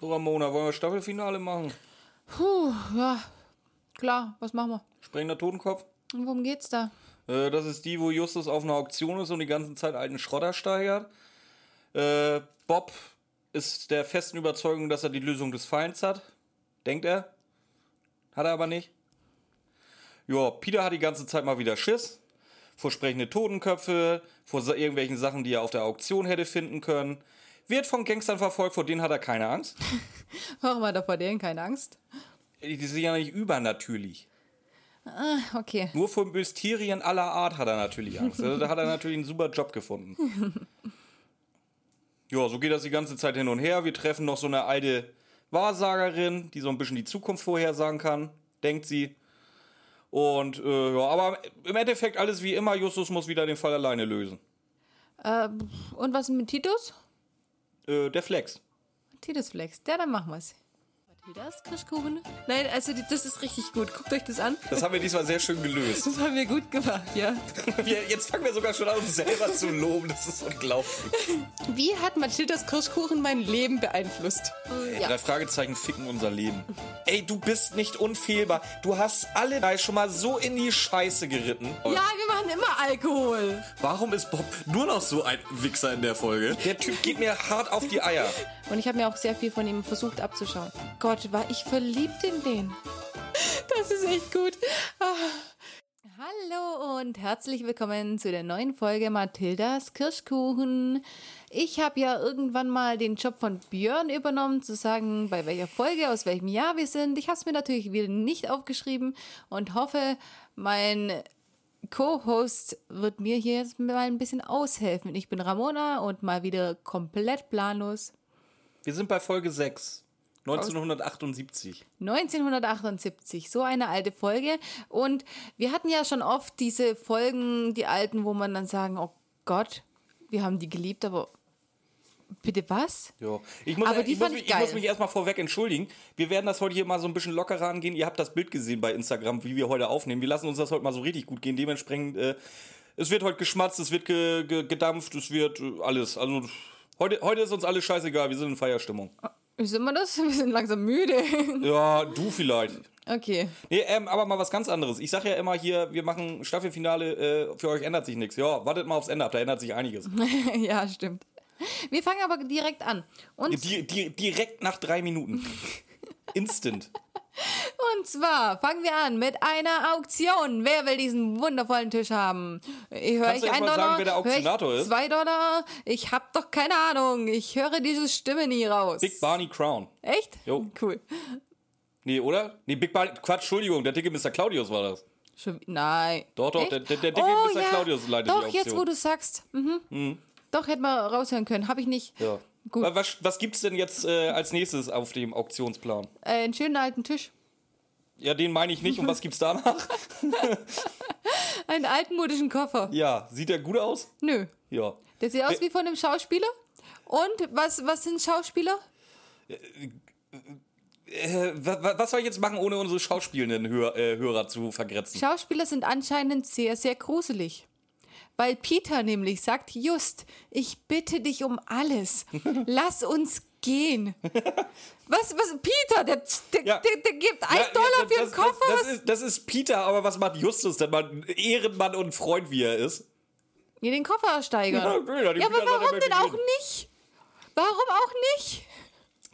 So, Ramona, wollen wir Staffelfinale machen? Puh, ja. Klar, was machen wir? Sprengender Totenkopf? Und worum geht's da? Äh, das ist die, wo Justus auf einer Auktion ist und die ganze Zeit alten Schrotter steigert. Äh, Bob ist der festen Überzeugung, dass er die Lösung des Feinds hat. Denkt er. Hat er aber nicht. Ja, Peter hat die ganze Zeit mal wieder Schiss. Vor sprechende Totenköpfe, vor irgendwelchen Sachen, die er auf der Auktion hätte finden können. Wird von Gangstern verfolgt, vor denen hat er keine Angst. Warum hat er vor denen keine Angst? Die sind ja nicht übernatürlich. Okay. Nur vor Mysterien aller Art hat er natürlich Angst. Also, da hat er natürlich einen super Job gefunden. Ja, so geht das die ganze Zeit hin und her. Wir treffen noch so eine alte Wahrsagerin, die so ein bisschen die Zukunft vorhersagen kann, denkt sie. Und äh, ja, aber im Endeffekt alles wie immer. Justus muss wieder den Fall alleine lösen. Äh, und was mit Titus? Äh, der Flex. Titus Flex. Der, dann machen wir's. Mathildas Kirschkuchen? Nein, also das ist richtig gut. Guckt euch das an. Das haben wir diesmal sehr schön gelöst. Das haben wir gut gemacht, ja. Wir, jetzt fangen wir sogar schon an, uns selber zu loben. Das ist unglaublich. Wie hat Mathildas Kirschkuchen mein Leben beeinflusst? Ey, Drei Fragezeichen ficken unser Leben. Ey, du bist nicht unfehlbar. Du hast alle drei schon mal so in die Scheiße geritten. Ja, wir machen immer Alkohol. Warum ist Bob nur noch so ein Wichser in der Folge? Der Typ geht mir hart auf die Eier. Und ich habe mir auch sehr viel von ihm versucht abzuschauen. Gott, war ich verliebt in den. Das ist echt gut. Ah. Hallo und herzlich willkommen zu der neuen Folge Mathildas Kirschkuchen. Ich habe ja irgendwann mal den Job von Björn übernommen, zu sagen, bei welcher Folge, aus welchem Jahr wir sind. Ich habe es mir natürlich wieder nicht aufgeschrieben und hoffe, mein Co-Host wird mir hier jetzt mal ein bisschen aushelfen. Ich bin Ramona und mal wieder komplett planlos. Wir sind bei Folge 6. 1978. 1978, so eine alte Folge. Und wir hatten ja schon oft diese Folgen, die alten, wo man dann sagen, oh Gott, wir haben die geliebt, aber bitte was? Ja. Ich muss, Aber die ich, muss fand mich, ich ich muss geil. mich erstmal vorweg entschuldigen. Wir werden das heute hier mal so ein bisschen lockerer angehen. Ihr habt das Bild gesehen bei Instagram, wie wir heute aufnehmen. Wir lassen uns das heute mal so richtig gut gehen. Dementsprechend, äh, es wird heute geschmatzt, es wird ge, ge, gedampft, es wird äh, alles. Also heute, heute ist uns alles scheißegal. Wir sind in Feierstimmung. Wie sind wir das? Wir sind langsam müde. Ja, du vielleicht. Okay. Nee, ähm, aber mal was ganz anderes. Ich sag ja immer hier, wir machen Staffelfinale, äh, für euch ändert sich nichts. Ja, wartet mal aufs Ende ab, da ändert sich einiges. ja, stimmt. Wir fangen aber direkt an. Und, Di di direkt nach drei Minuten. Instant. Und zwar fangen wir an mit einer Auktion. Wer will diesen wundervollen Tisch haben? Höre Kannst du ich einen Dollar? sagen, wer der ich Auktionator ist? Zwei Dollar? Ich hab doch keine Ahnung. Ich höre diese Stimme nie raus. Big Barney Crown. Echt? Jo. Cool. Nee, oder? Nee, Big Barney. Quatsch, Entschuldigung, der dicke Mr. Claudius war das. Schon, nein. Doch, doch, Echt? der- der- der dicke oh, Mr. ja. Claudius leitet die Doch, Auktion. jetzt wo du sagst. Mhm. Doch, hätten wir raushören können. Habe ich nicht. Ja. Gut. Wa- Was, was gibt's denn jetzt äh, als nächstes auf dem Auktionsplan? Äh, einen schönen alten Tisch. Ja, den meine ich nicht. Und was gibt's danach? Einen altmodischen Koffer. ja, sieht der gut aus? Nö. Ja. Der sieht aus wie von einem Schauspieler. Und was, was sind Schauspieler? Äh, wa- wa- was soll ich jetzt machen, ohne unsere schauspielenden Hör äh, Hörer zu vergrätzen? Schauspieler sind anscheinend sehr, sehr gruselig. Weil Peter nämlich sagt, Just, ich bitte dich um alles. Lass uns gehen. Was, was, Peter, der, der, Ja. der, der gibt ein Ja, Dollar für einen Koffer. Das, das, ist, das ist Peter, aber was macht Justus denn? Man, Ehrenmann und Freund, wie er ist. Ja, den Koffer ersteigern. Ja, ja, den aber er warum denn auch nicht? Warum auch nicht?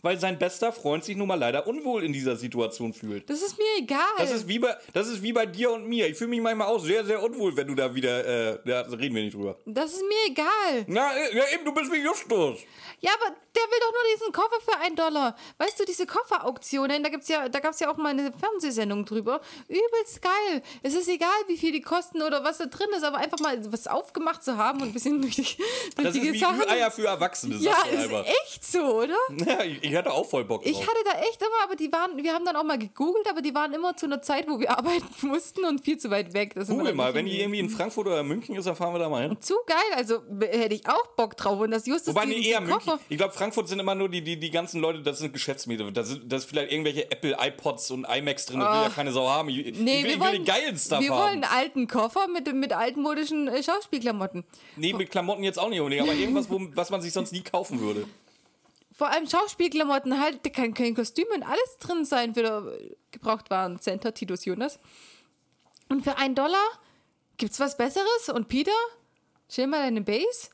Weil sein bester Freund sich nun mal leider unwohl in dieser Situation fühlt. Das ist mir egal. Das ist wie bei, das ist wie bei dir und mir. Ich fühle mich manchmal auch sehr, sehr unwohl, wenn du da wieder, äh, ja, reden wir nicht drüber. Das ist mir egal. Na, äh, ja, eben, du bist wie Justus. Ja, aber der will doch nur diesen Koffer für einen Dollar. Weißt du, diese Kofferauktionen, da gibt's ja, da gab's ja auch mal eine Fernsehsendung drüber. Übelst geil. Es ist egal, wie viel die kosten oder was da drin ist, aber einfach mal was aufgemacht zu haben und ein bisschen durch die, durch Das die ist wie Sachen. Eier für Erwachsene, Ja, ist einfach. echt so, oder? Ja, ich, ich hatte auch voll Bock drauf. Ich hatte da echt immer, aber die waren, wir haben dann auch mal gegoogelt, aber die waren immer zu einer Zeit, wo wir arbeiten mussten und viel zu weit weg. wir Google mal, wenn die irgendwie in Frankfurt oder München ist, dann fahren wir da mal hin. Zu geil, also b- hätte ich auch Bock drauf. Und das Justus Wobei, nee, eher München. Ich glaube, Frankfurt sind immer nur die, die, die ganzen Leute, das sind Geschäftsmieter. Das sind das vielleicht irgendwelche Apple, iPods und iMacs drin, das will ja keine Sau haben. Ich, ich Nee, will, wir ich will wollen, den geilen Stuff wir haben. wollen einen alten Koffer mit, mit altmodischen äh, Schauspielklamotten. Nee, mit Klamotten jetzt auch nicht unbedingt, aber irgendwas, wo, was man sich sonst nie kaufen würde. Vor allem Schauspielklamotten halt, da kann kein Kostüm und alles drin sein für der Gebrauchtwarencenter Titus Jonas. Und für einen Dollar gibt's was Besseres? Und Peter, chill mal deine Base.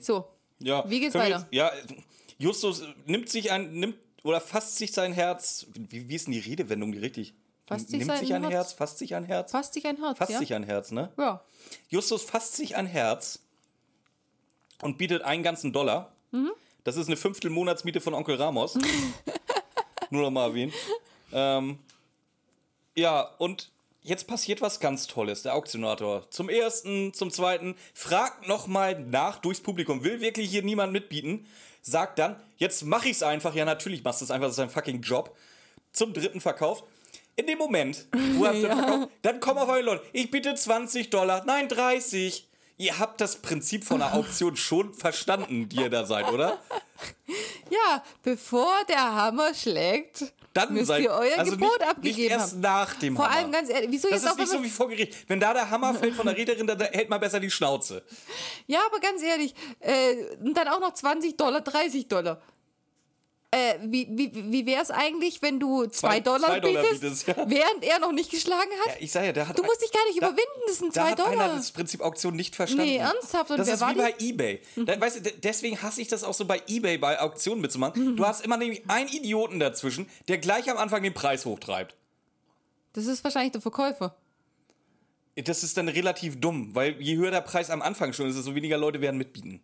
So, Ja. Wie geht's weiter? Jetzt, ja, Justus nimmt sich ein, nimmt oder fasst sich sein Herz. Wie, wie ist denn die Redewendung die richtig? Fasst sich nimmt sich ein Herz? Herz, fasst sich ein Herz, fasst sich ein Herz, fasst ja? sich ein Herz, ne? ja. Justus fasst sich ein Herz und bietet einen ganzen Dollar. Mhm. Das ist eine Fünftel Monatsmiete von Onkel Ramos. Nur noch mal erwähnen. Ähm, ja, und jetzt passiert was ganz Tolles. Der Auktionator zum ersten, zum zweiten fragt noch mal nach durchs Publikum. Will wirklich hier niemand mitbieten? Sagt dann, jetzt mach ich's einfach. Ja, natürlich machst du es einfach. Das ist ein fucking Job. Zum dritten verkauft. In dem Moment, wo er Ja. verkauft, dann kommen auf einmal Leute. Ich biete 20 Dollar. Nein, 30. Ihr habt das Prinzip von der Auktion schon verstanden, die ihr da seid, oder? Ja, bevor der Hammer schlägt, Dann müsst seid ihr euer also Gebot nicht, abgegeben nicht erst haben. nach dem Vor Hammer. allem ganz ehrlich, wieso das jetzt ist auch nicht so wie vor Gericht. Wenn da der Hammer fällt von der Rednerin, dann hält man besser die Schnauze. Ja, aber ganz ehrlich, äh, dann auch noch 20 Dollar, 30 Dollar. Äh, wie wie, wie wäre es eigentlich, wenn du 2 Zwei- Dollar, zwei Dollar bietest, bietest, ja. während er noch nicht geschlagen hat? Ja, ich sage ja, der hat du musst dich gar nicht da- überwinden, das sind Da 2 hat einer Dollar. das Prinzip Auktion nicht verstanden. Nee, ernsthaft? Und das ist war wie bei Ebay. Da, weißt du, de- deswegen hasse ich das auch so bei Ebay, bei Auktionen mitzumachen. Du hast immer nämlich einen Idioten dazwischen, der gleich am Anfang den Preis hochtreibt. Das ist wahrscheinlich der Verkäufer. Das ist dann relativ dumm, weil je höher der Preis am Anfang schon ist, desto weniger Leute werden mitbieten.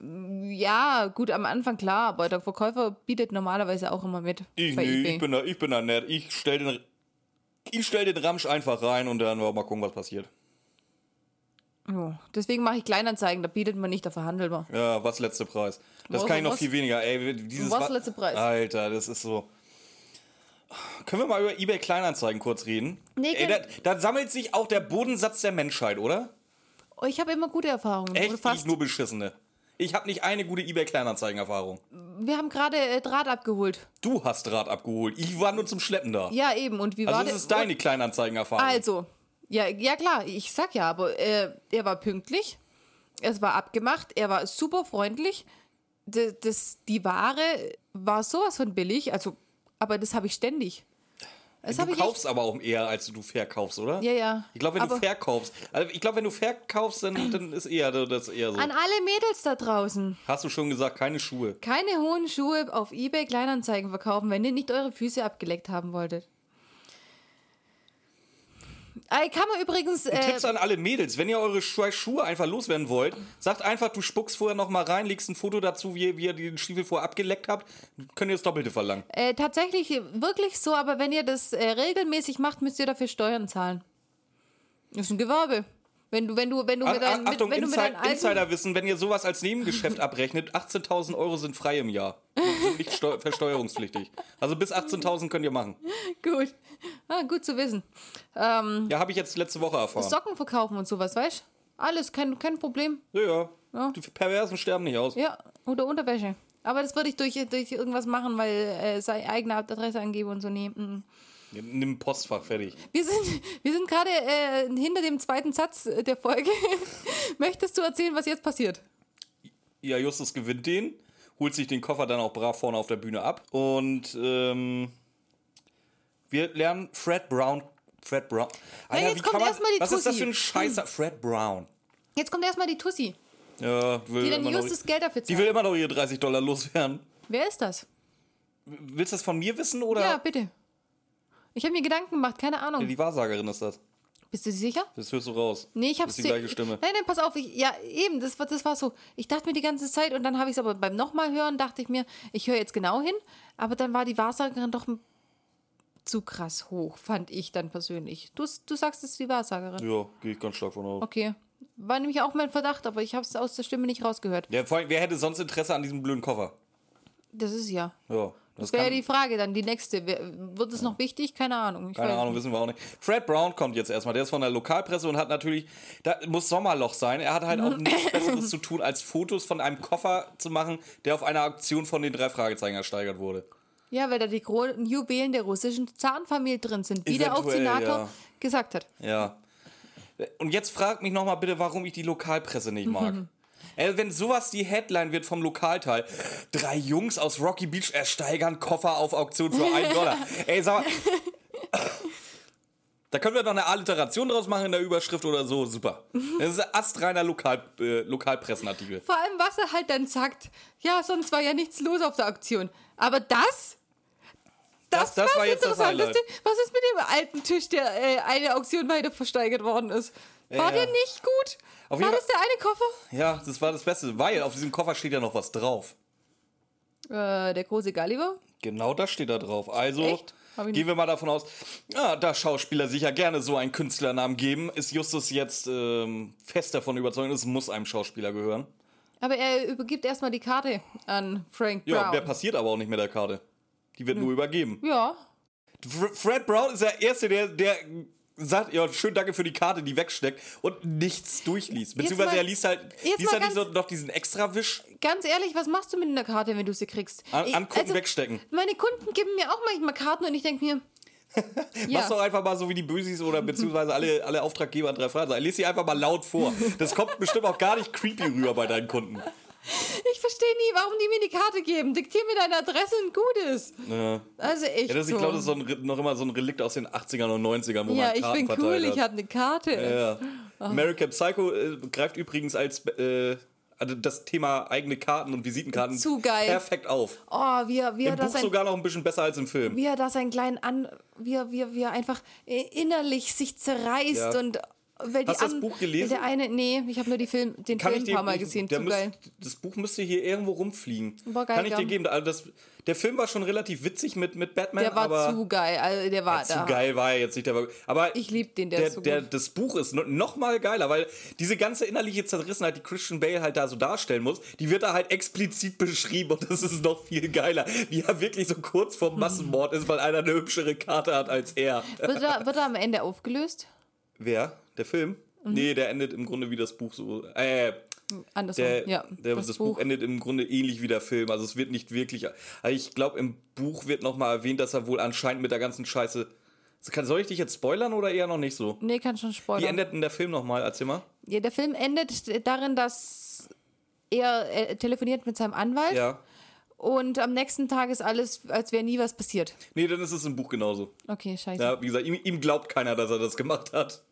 Ja, gut, am Anfang klar, aber der Verkäufer bietet normalerweise auch immer mit. Ich, nee, ich, bin da, ich bin da nett. Ich stell den, ich stell den Ramsch einfach rein und dann mal gucken, was passiert. Jo, Deswegen mache ich Kleinanzeigen, da bietet man nicht, da verhandelt man. Ja, was letzte Preis? Das Was- kann ich noch was- viel weniger. Ey, dieses was Wa- letzte Preis? Alter, das ist so. Können wir mal über eBay Kleinanzeigen kurz reden? Nee, Ey, da, da sammelt sich auch der Bodensatz der Menschheit, oder? Oh, ich habe immer gute Erfahrungen. Echt? Ich fast. nur beschissene. Ich habe nicht eine gute eBay Kleinanzeigen-Erfahrung. Wir haben gerade äh, Draht abgeholt. Du hast Draht abgeholt. Ich war nur zum Schleppen da. Ja, eben. Und wie also war das ist deine Kleinanzeigen-Erfahrung. Also, ja, ja klar, ich sag ja, aber äh, er war pünktlich, es war abgemacht, er war super freundlich. Das, das, die Ware war sowas von billig, also, aber das habe ich ständig. Das du echt, kaufst aber auch eher, als du verkaufst, oder? Ja, ja. Ich glaube, wenn Aber- du verkaufst, also ich glaube, wenn du verkaufst, dann, dann ist eher das eher so. An alle Mädels da draußen, Hast du schon gesagt, keine Schuhe. keine hohen Schuhe auf Ebay Kleinanzeigen verkaufen, wenn ihr nicht eure Füße abgeleckt haben wolltet. Äh, kann man übrigens. Äh, Tipps an alle Mädels, wenn ihr eure Schu Schuhe einfach loswerden wollt, sagt einfach, du spuckst vorher noch mal rein, legst ein Foto dazu, wie ihr, wie ihr den Stiefel vorher abgeleckt habt, könnt ihr das Doppelte verlangen. Äh, tatsächlich wirklich so, aber wenn ihr das äh, regelmäßig macht, müsst ihr dafür Steuern zahlen. Das ist ein Gewerbe. Wenn du, wenn du, wenn du mit mit, Achtung, wenn du mit Insiderwissen, wenn ihr sowas als Nebengeschäft abrechnet, 18.000 Euro sind frei im Jahr. Sind nicht steu- versteuerungspflichtig. Also bis 18.000 könnt ihr machen. gut, ah, gut zu wissen. Ähm, Ja, habe ich jetzt letzte Woche erfahren. Socken verkaufen und sowas, weißt? Alles kein, kein Problem. Ja, ja. Ja. Die Perversen sterben nicht aus. Ja, oder Unterwäsche. Aber das würde ich durch, durch irgendwas machen, weil äh, seine eigene Adresse angebe und so. Nee, mm. Nimm Postfach, fertig. Wir sind, wir sind gerade äh, hinter dem zweiten Satz der Folge. Möchtest du erzählen, was jetzt passiert? Ja, Justus gewinnt den, holt sich den Koffer dann auch brav vorne auf der Bühne ab. Und ähm, wir lernen Fred Brown. Fred Brown. Alter, jetzt kommt erst mal die Was ist das Tussi. für ein Scheißer? Fred Brown. Jetzt kommt erstmal die Tussi, Ja, will die dann immer noch, Justus Geld dafür die zahlt. will immer noch ihre 30 Dollar loswerden. Wer ist das? Willst du das von mir wissen oder? Ja, bitte. Ich habe mir Gedanken gemacht, keine Ahnung. Die Wahrsagerin ist das. Bist du sicher? Das hörst du raus. Nee, ich Das hab's ist die gleiche Stimme. Nein, nein, pass auf. Ich, ja, eben, das war, das war so. Ich dachte mir die ganze Zeit und dann habe ich es aber beim nochmal hören, dachte ich mir, ich höre jetzt genau hin. Aber dann war die Wahrsagerin doch zu krass hoch, fand ich dann persönlich. Du, du sagst, es ist die Wahrsagerin. Ja, gehe ich ganz stark von aus. Okay. War nämlich auch mein Verdacht, aber ich habe es aus der Stimme nicht rausgehört. Ja, vor allem, wer hätte sonst Interesse an diesem blöden Koffer? Das ist ja. Ja, Das das wäre kann, die Frage dann, die nächste. Wird es noch wichtig? Keine Ahnung. Ich Keine Ahnung, wissen wir auch nicht. Fred Brown kommt jetzt erstmal. Der ist von der Lokalpresse und hat natürlich, da muss Sommerloch sein. Er hat halt auch nichts Besseres zu tun, als Fotos von einem Koffer zu machen, der auf einer Auktion von den drei Fragezeichen ersteigert wurde. Ja, weil da die Kron Juwelen der russischen Zarenfamilie drin sind, wie der Auktionator ja. gesagt hat. Ja. Und jetzt fragt mich nochmal bitte, warum ich die Lokalpresse nicht mag. Ey, wenn sowas die Headline wird vom Lokalteil, drei Jungs aus Rocky Beach ersteigern Koffer auf Auktion für einen Dollar. Ey, sag mal. Da können wir doch eine Alliteration draus machen in der Überschrift oder so. Super. Das ist ein astreiner Lokal, äh, Lokalpressenartikel. Vor allem, was er halt dann sagt, ja, sonst war ja nichts los auf der Auktion. Aber das, Das- das war's war jetzt das Interessantes. Highlight. Was ist mit dem alten Tisch, der äh, eine Auktion weiter versteigert worden ist? War Ja. der nicht gut? Auf war das der eine Koffer? Ja, das war das Beste, weil auf diesem Koffer steht ja noch was drauf. Äh, der große Gulliver? Genau das steht da drauf. Also gehen wir mal davon aus, ja, da Schauspieler sicher gerne so einen Künstlernamen geben, ist Justus jetzt ähm, fest davon überzeugt, es muss einem Schauspieler gehören. Aber er übergibt erstmal die Karte an Frank Ja, Brown. der passiert aber auch nicht mit der Karte. Die wird nur übergeben. ja, Fr Fred Brown ist der Erste, der, der sagt, ja, schön danke für die Karte, die wegsteckt und nichts durchliest. Beziehungsweise mal- er liest halt, liest halt nicht noch diesen Extrawisch ganz ehrlich, was machst du mit einer Karte, wenn du sie kriegst? an, angucken, also, wegstecken. Meine Kunden geben mir auch manchmal Karten und ich denke mir, ja. Mach's doch einfach mal so wie die Bösis oder beziehungsweise alle, alle Auftraggeber an drei Fragen. Lies sie einfach mal laut vor. Das kommt bestimmt auch gar nicht creepy rüber bei deinen Kunden. Ich verstehe nie, warum die mir die Karte geben. Diktier mir deine Adresse und gut ist. Ja. Also echt Ja, das, ich glaube, das ist so ein, noch immer so ein Relikt aus den 80ern und 90ern, wo ja, man ich Karten bin cool, verteilt ich hat. habe eine Karte. Ja. American Psycho äh, greift übrigens als äh, also das Thema eigene Karten und Visitenkarten Zu geil. perfekt auf. Oh, wie er, wie, er Im das Buch ein, sogar noch ein bisschen besser als im Film. wie er da seinen kleinen An... Wie er, wie er, wie er einfach äh, innerlich sich zerreißt Ja. und... Weil Hast du das Buch gelesen? Der eine, nee, ich habe nur die Film, den Film ein paar Mal gesehen, der zu müsst-. Das Buch müsste hier irgendwo rumfliegen. Boah, geil, Kann ich dir ja. geben. Also das, der Film war schon relativ witzig mit, mit Batman, Der war aber zu geil, also der war zu da. geil war er jetzt nicht. Der war, aber Ich lieb den, der der, ist so der. Das Buch ist no- noch mal geiler, weil diese ganze innerliche Zerrissenheit, die Christian Bale halt da so darstellen muss, die wird da halt explizit beschrieben und das ist noch viel geiler. Wie er wirklich so kurz vor Massenmord ist, weil einer eine hübschere Karte hat als er. Wird er, wird er am Ende aufgelöst? Wer? Der Film? Mhm. Nee, der endet im Grunde wie das Buch so. Äh, Andersrum, der, ja. der, das, Buch. endet im Grunde ähnlich wie der Film. Also es wird nicht wirklich. Also ich glaube, im Buch wird noch mal erwähnt, dass er wohl anscheinend mit der ganzen Scheiße. Soll ich dich jetzt spoilern oder eher noch nicht so? Nee, kann schon Wie spoilern. endet denn der Film nochmal? Erzähl mal. Ja, der Film endet darin, dass er äh, telefoniert mit seinem Anwalt Ja. und am nächsten Tag ist alles, als wäre nie was passiert. Nee, dann ist es im Buch genauso. Okay, scheiße. Ja, wie gesagt, ihm, ihm glaubt keiner, dass er das gemacht hat.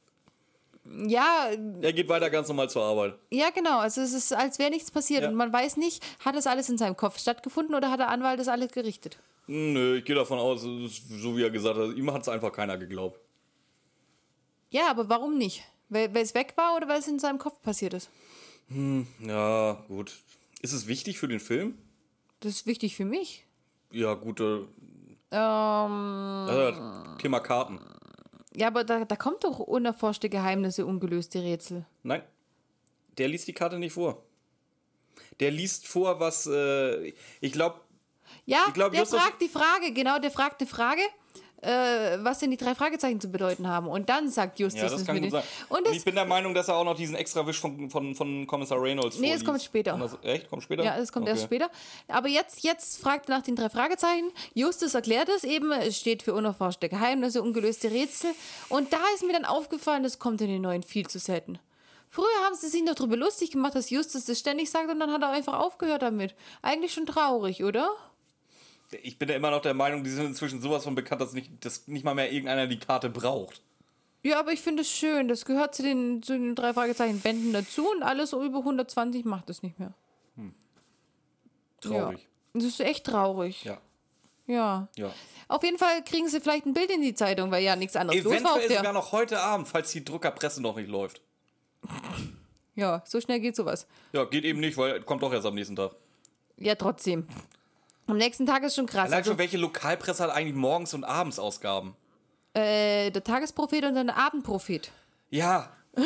Ja, Er geht weiter ganz normal zur Arbeit. ja, genau. Also es ist, als wäre nichts passiert. Ja. Und man weiß nicht, hat das alles in seinem Kopf stattgefunden oder hat der Anwalt das alles gerichtet? Nö, ich gehe davon aus, so wie er gesagt hat, ihm hat es einfach keiner geglaubt. Ja, aber warum nicht? Weil, weil es weg war oder weil es in seinem Kopf passiert ist? Ja, gut. Ist es wichtig für den Film? Das ist wichtig für mich. Ja, gut. Äh, Ähm, äh, Thema Karten. Ja, aber da, da kommt doch unerforschte Geheimnisse, ungelöste Rätsel. Nein, der liest die Karte nicht vor. Der liest vor, was. Äh, ich glaube, Ja, Ich glaub, der Justus- fragt die Frage, genau, der fragt eine Frage, äh, was denn die drei Fragezeichen zu bedeuten haben. Und dann sagt Justus ja, das kann gut sein. Und Und ich bin der Meinung, dass er auch noch diesen extra Wisch von, von, von Kommissar Reynolds Nee, es kommt später. Das, echt? Kommt später? ja, das kommt erst Okay. später. Aber jetzt, jetzt fragt er nach den drei Fragezeichen. Justus erklärt es eben, es steht für unerforschte Geheimnisse, ungelöste Rätsel. Und da ist mir dann aufgefallen, das kommt in den neuen viel zu selten. Früher haben sie sich noch darüber lustig gemacht, dass Justus das ständig sagt und dann hat er einfach aufgehört damit. Eigentlich schon traurig, oder? Ich bin ja immer noch der Meinung, die sind inzwischen sowas von bekannt, dass nicht, dass nicht mal mehr irgendeiner die Karte braucht. Ja, aber ich finde es schön. Das gehört zu den, zu den drei Fragezeichen Bänden dazu und alles über 120 macht es nicht mehr. Traurig. Ja. Das ist echt traurig. Ja. Ja. ja. Auf jeden Fall kriegen sie vielleicht ein Bild in die Zeitung, weil ja nichts anderes los war Eventuell sogar noch heute Abend, falls die Druckerpresse noch nicht läuft. Ja, so schnell geht sowas. Ja, geht eben nicht, weil kommt doch erst am nächsten Tag. Ja, trotzdem. Am nächsten Tag ist schon krass. Allein Also, schon, welche Lokalpresse hat eigentlich morgens und abends Ausgaben? äh, der Tagesprophet und der Abendprophet. Ja.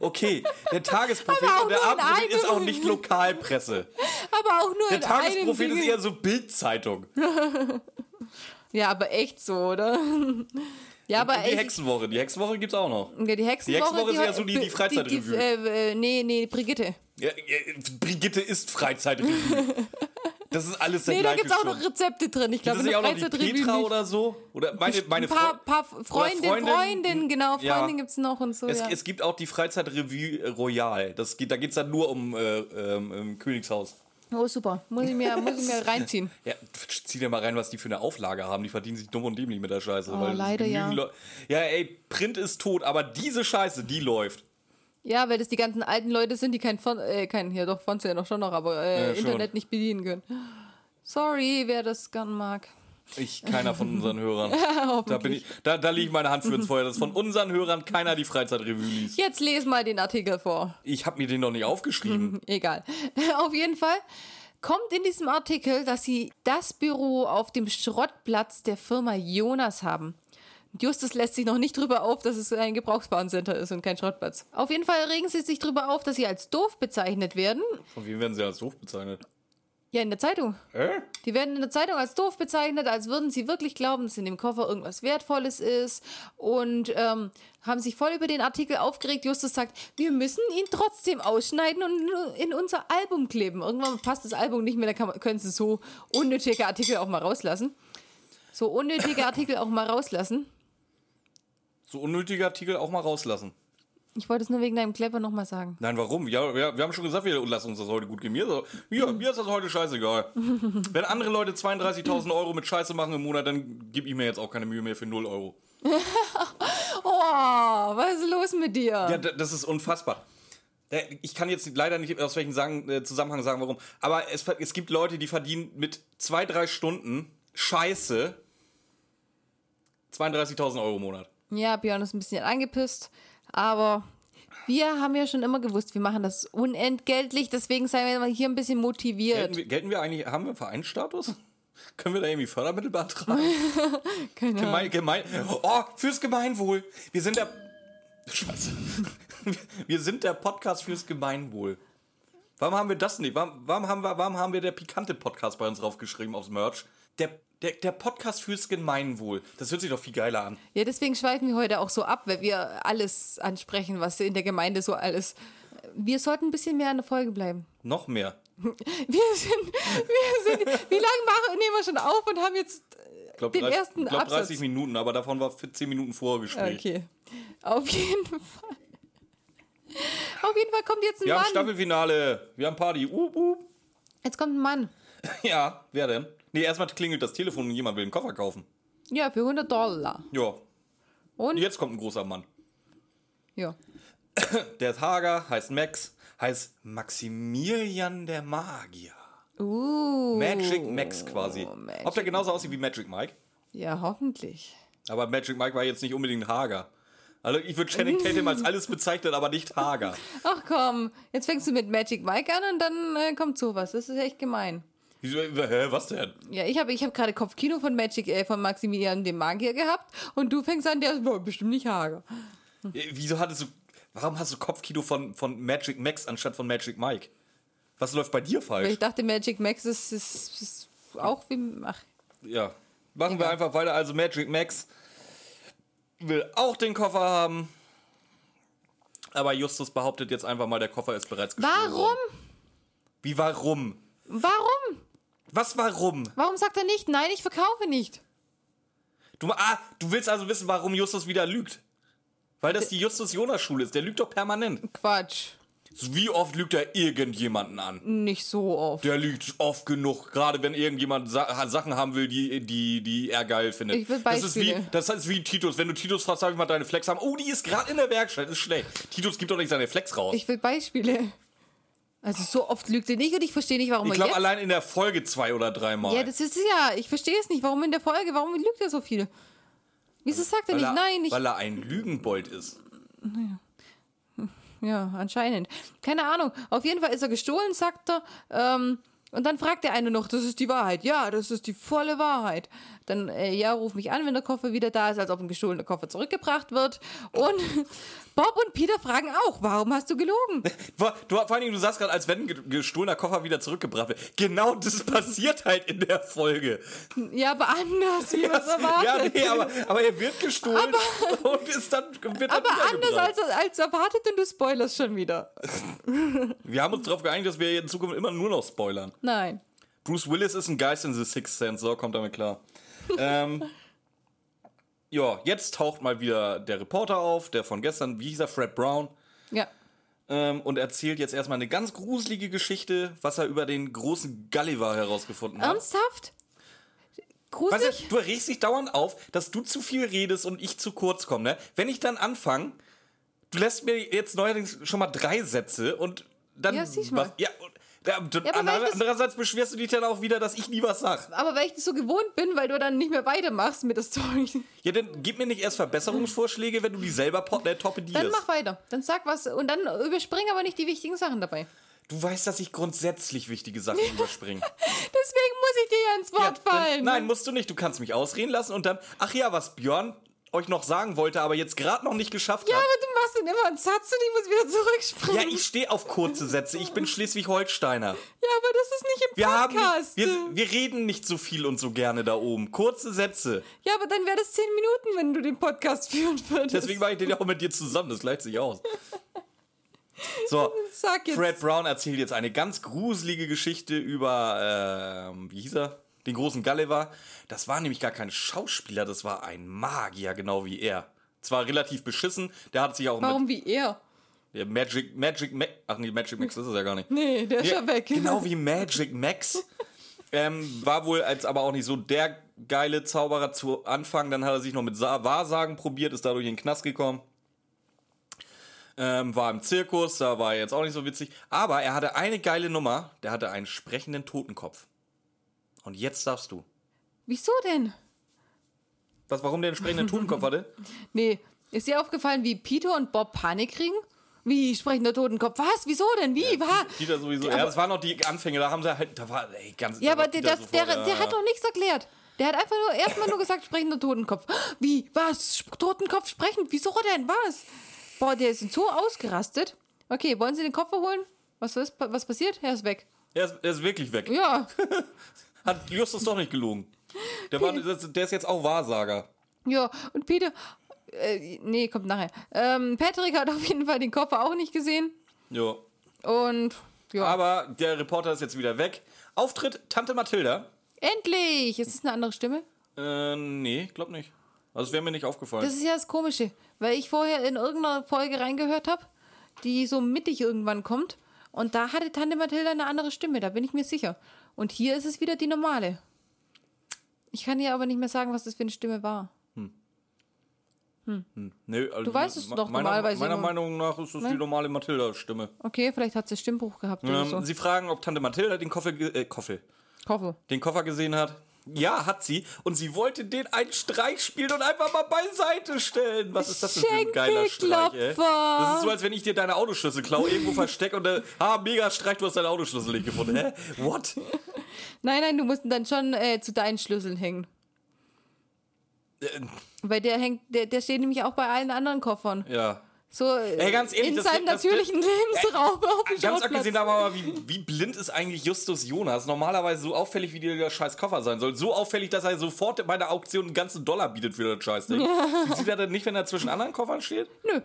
Okay, der Tagesprophet und der Abendprophet ist auch nicht Lokalpresse. Aber auch nur Der in einem Tagesprophet ist eher so Bildzeitung. Ja, aber echt so, oder? ja, aber die echt. Hexenwoche, die Hexenwoche gibt's auch noch. Ja, die Hexenwoche, Die Hexenwoche ist ja so die- die Freizeitrevue. Äh, äh, nee, nee, Brigitte. Ja, ja, Brigitte ist Freizeitrevue. Das ist alles der Nee, da gibt es auch noch. Rezepte drin. Ich glaube, nicht der auch noch die Petra oder so? Oder meine, meine ein paar, paar Freunde, Freundin. Freundin, genau, Ja. Freundin gibt es noch und so. Es, ja. es gibt auch die Freizeitrevue Royal. Das geht, da geht es dann nur um äh, ähm, im Königshaus. oh, super. Muss ich mir, muss ich mir reinziehen. Ja, zieh dir mal rein, was die für eine Auflage haben. Die verdienen sich dumm und dämlich mit der Scheiße. Oh, leider, ja. Leu- Ja, ey, Print ist tot, aber diese Scheiße, die läuft. Ja, weil das die ganzen alten Leute sind, die kein, Fon äh, kein hier doch Fernseher noch schon noch, aber äh, Ja, schon. Internet nicht bedienen können. Sorry, wer das gern mag. Ich, keiner von unseren Hörern. da, bin ich, da, da liegt meine Hand für ins Feuer, dass von unseren Hörern keiner die Freizeitrevue liest. Jetzt les mal den Artikel vor. Ich habe mir den noch nicht aufgeschrieben. Egal. Auf jeden Fall kommt in diesem Artikel, dass sie das Büro auf dem Schrottplatz der Firma Jonas haben. Und Justus lässt sich noch nicht drüber auf, dass es ein Gebrauchswarencenter ist und kein Schrottplatz. Auf jeden Fall regen sie sich drüber auf, dass sie als doof bezeichnet werden. Von wem werden sie als doof bezeichnet? Ja, in der Zeitung. Hä? Die werden in der Zeitung als doof bezeichnet, als würden sie wirklich glauben, dass in dem Koffer irgendwas Wertvolles ist und ähm, haben sich voll über den Artikel aufgeregt. Justus sagt, wir müssen ihn trotzdem ausschneiden und in unser Album kleben. Irgendwann passt das Album nicht mehr, da man, können sie so unnötige Artikel auch mal rauslassen. So unnötige Artikel auch mal rauslassen. So unnötige Artikel auch mal rauslassen. Ich wollte es nur wegen deinem Clever nochmal sagen. Nein, warum? Ja, wir, wir haben schon gesagt, wir lassen uns das heute gut gehen. Mir, mir, mir ist das heute scheißegal. Wenn andere Leute 32.000 Euro mit Scheiße machen im Monat, dann gebe ich mir jetzt auch keine Mühe mehr für 0 Euro. Oh, was ist los mit dir? Ja, das ist unfassbar. Ich kann jetzt leider nicht aus welchem äh, Zusammenhang sagen, warum. Aber es, es gibt Leute, die verdienen mit zwei, drei Stunden Scheiße 32.000 Euro im Monat. Ja, Björn ist ein bisschen angepisst, aber wir haben ja schon immer gewusst, wir machen das unentgeltlich, deswegen seien wir hier ein bisschen motiviert. Gelten wir, gelten wir eigentlich, haben wir einen Vereinsstatus? Können wir da irgendwie Fördermittel beantragen? Keine Ahnung. Gemein, gemein, oh, fürs Gemeinwohl. Wir sind der. Scheiße. Wir sind der Podcast fürs Gemeinwohl. Warum haben wir das nicht? Warum, warum, haben, wir, warum haben wir der pikante Podcast bei uns draufgeschrieben aufs Merch? Der, der, der Podcast fürs Gemeinwohl. Das hört sich doch viel geiler an. Ja, deswegen schweifen wir heute auch so ab, weil wir alles ansprechen, was in der Gemeinde so alles. Wir sollten ein bisschen mehr an der Folge bleiben. Noch mehr. Wir sind, wir sind, wie lange machen, nehmen wir schon auf und haben jetzt Ich glaube den 30, ersten ich glaub, Absatz? 30 Minuten, aber davon war 10 Minuten Vorgespräch. Okay. Auf jeden Fall. Auf jeden Fall kommt jetzt ein Wir haben Mann. Staffelfinale. Wir haben Party. Uh, uh. Jetzt kommt ein Mann. Ja, wer denn? Nee, erstmal klingelt das Telefon und jemand will einen Koffer kaufen. Ja, für 100 Dollar. Ja. Und? Jetzt kommt ein großer Mann. Ja. Der ist hager, heißt Max, heißt Maximilian der Magier. Uh. Magic Max quasi. Magic Ob der genauso aussieht wie Magic Mike? Ja, hoffentlich. Aber Magic Mike war jetzt nicht unbedingt hager. Also ich würde Channing Tatum als alles bezeichnen, aber nicht hager. Ach komm, jetzt fängst du mit Magic Mike an und dann äh, kommt sowas. Das ist echt gemein. Wieso, hä, was denn? Ja, ich habe ich hab gerade Kopfkino von Magic, äh, von Maximilian dem Magier gehabt und du fängst an, der war bestimmt nicht hager. Äh, Wieso hattest du. Warum hast du Kopfkino von, von Magic Max anstatt von Magic Mike? Was läuft bei dir Weil falsch? ich dachte, Magic Max ist, ist, ist auch wie. Ach, Ja. Machen wir Egal. einfach weiter. Also Magic Max will auch den Koffer haben. Aber Justus behauptet jetzt einfach mal, der Koffer ist bereits gestohlen warum? worden. Wie warum? Warum? Was warum? Warum sagt er nicht, nein, ich verkaufe nicht? Du, ah, du willst also wissen, warum Justus wieder lügt. Weil das die Justus-Jonas-Schule ist. Der lügt doch permanent. Quatsch. Wie oft lügt er irgendjemanden an? Nicht so oft. Der lügt oft genug, gerade wenn irgendjemand Sa Sachen haben will, die, die, die er geil findet. Ich will das ist wie Beispiele. Das ist wie Titus. Wenn du Titus fragst, darf ich mal deine Flex haben? Oh, die ist gerade in der Werkstatt, ist schlecht. Titus gibt doch nicht seine Flex raus. Ich will Beispiele. Also so oft lügt er nicht und ich verstehe nicht, warum er glaube jetzt... allein in der Folge zwei oder dreimal. Ja, das ist es ja. Ich verstehe es nicht. Warum in der Folge? Warum lügt er so viel? Wieso sagt er weil, nicht, er, nein, ich... weil er ein Lügenbold ist. Ja, anscheinend. Keine Ahnung. Auf jeden Fall ist er gestohlen, sagt er. Ähm, und dann fragt der eine noch, das ist die Wahrheit. Ja, das ist die volle Wahrheit. Dann, äh, ja, ruf mich an, wenn der Koffer wieder da ist, als ob ein gestohlener Koffer zurückgebracht wird. Und Bob und Peter fragen auch, warum hast du gelogen? Vor, du, vor allen Dingen, du sagst gerade, als wenn ein ge- gestohlener Koffer wieder zurückgebracht wird. Genau das passiert halt in der Folge. Ja, aber anders, wie man es erwartet. Ja, nee, aber, aber er wird gestohlen und ist dann, wird dann aber anders als, als erwartet und du spoilerst schon wieder. Wir haben uns darauf geeinigt, dass wir in Zukunft immer nur noch spoilern. Nein. Bruce Willis ist ein Geist in The Sixth Sense, so kommt damit klar. Ähm, ja, jetzt taucht mal wieder der Reporter auf, der von gestern, wie hieß er, Fred Brown, Ja. ähm, und erzählt jetzt erstmal eine ganz gruselige Geschichte, was er über den großen Gulliver herausgefunden hat. Ernsthaft? Weißt Gruselig? du, du regst dich dauernd auf, dass du zu viel redest und ich zu kurz komme, ne? Wenn ich dann anfange, du lässt mir jetzt neuerdings schon mal drei Sätze und dann. Ja, siehst mal. was, ja, und, ja, aber andererseits beschwerst du dich dann auch wieder, dass ich nie was sag. Aber weil ich das so gewohnt bin, weil du dann nicht mehr weitermachst mit der Story. Ja, dann gib mir nicht erst Verbesserungsvorschläge, wenn du die selber äh, torpedierst. Dann mach weiter. Dann sag was und dann überspring aber nicht die wichtigen Sachen dabei. Du weißt, dass ich grundsätzlich wichtige Sachen überspringe. Deswegen muss ich dir ja ins Wort Ja, fallen. dann, nein, musst du nicht. Du kannst mich ausreden lassen und dann, ach ja, was Björn euch noch sagen wollte, aber jetzt gerade noch nicht geschafft Ja, hat. aber du machst dann immer einen Satz und ich muss wieder zurückspringen. Ja, ich stehe auf kurze Sätze. Ich bin Schleswig-Holsteiner. Ja, aber das ist nicht im Wir haben Podcast. nicht, wir, wir reden nicht so viel und so gerne da oben. Kurze Sätze. ja, aber dann wäre das zehn Minuten, wenn du den Podcast führen würdest. Deswegen mache ich den ja auch mit dir zusammen. Das gleicht sich aus. So. Fred Brown erzählt jetzt eine ganz gruselige Geschichte über, ähm, wie hieß er? Den großen Gulliver. Das war nämlich gar kein Schauspieler, das war ein Magier, genau wie er. Zwar relativ beschissen, der hat sich auch Warum wie er? der Magic, Magic, Ma ach nee, Magic Max ist es ja gar nicht. Nee, der ist Ja, weg. Genau wie Magic Max. ähm, war wohl als aber auch nicht so der geile Zauberer zu Anfang. Dann hat er sich noch mit Sa Wahrsagen probiert, ist dadurch in den Knast gekommen. Ähm, war im Zirkus, da war er jetzt auch nicht so witzig. Aber er hatte eine geile Nummer. Der hatte einen sprechenden Totenkopf. Und jetzt darfst du. Wieso denn? Was, warum der einen sprechenden Totenkopf hatte? Nee, ist dir aufgefallen, wie Peter und Bob Panik kriegen? Wie sprechen der Totenkopf? Was? Wieso denn? Wie? war? Peter sowieso. Ja, das waren noch die Anfänge. Da haben sie halt. Da war, ey, ganz. Ja, aber der, das, der, sofort, der ja. hat doch nichts erklärt. Der hat einfach nur erstmal nur gesagt, sprechender Totenkopf. Wie? Was? Totenkopf sprechend? Wieso denn? Was? Boah, der ist so ausgerastet. Okay, wollen Sie den Koffer holen? Was ist was passiert? Er ist weg. Er ist, er ist wirklich weg. Ja, Hat Justus doch nicht gelogen. Der, war, das- der ist jetzt auch Wahrsager. ja. Und Peter, äh, nee, kommt nachher. Ähm, Patrick hat auf jeden Fall den Koffer auch nicht gesehen. Ja. Und ja, Aber der Reporter ist jetzt wieder weg. Auftritt Tante Mathilda. endlich! Ist es eine andere Stimme? Äh, nee, glaub nicht. Also es wäre mir nicht aufgefallen. Das ist ja das Komische, weil ich vorher in irgendeiner Folge reingehört habe, die so mittig irgendwann kommt. Und da hatte Tante Mathilda eine andere Stimme, da bin ich mir sicher. Und hier ist es wieder die normale. Ich kann dir aber nicht mehr sagen, was das für eine Stimme war. Nö, also Du weißt es doch meiner, normalerweise Meiner immer. Meinung nach ist das die normale Mathilda-Stimme. Okay, vielleicht hat sie Stimmbruch gehabt oder Ähm, so. Sie fragen, ob Tante Mathilda den Koffer, äh, Koffer, Koffer. den Koffer gesehen hat. Ja, hat sie. Und sie wollte den einen Streich spielen und einfach mal beiseite stellen. Was ist das denn für ein geiler Streich, ey? Das ist so, als wenn ich dir deine Autoschlüssel klaue, irgendwo verstecke und äh, ah, mega Streich, du hast deine Autoschlüssel nicht gefunden. Hä? What? Nein, nein, du musst ihn dann schon äh, zu deinen Schlüsseln hängen. Äh, Weil der hängt, der, der steht nämlich auch bei allen anderen Koffern. ja. So äh, Ey, ganz ehrlich, in das- seinem das- natürlichen Lebensraum auf dem Ganz abgesehen davon, aber wie, wie blind ist eigentlich Justus Jonas? Normalerweise so auffällig, wie der scheiß Koffer sein soll. So auffällig, dass er sofort bei der Auktion einen ganzen Dollar bietet für das Scheißding. Wie sieht er denn nicht, wenn er zwischen anderen Koffern steht? Nö.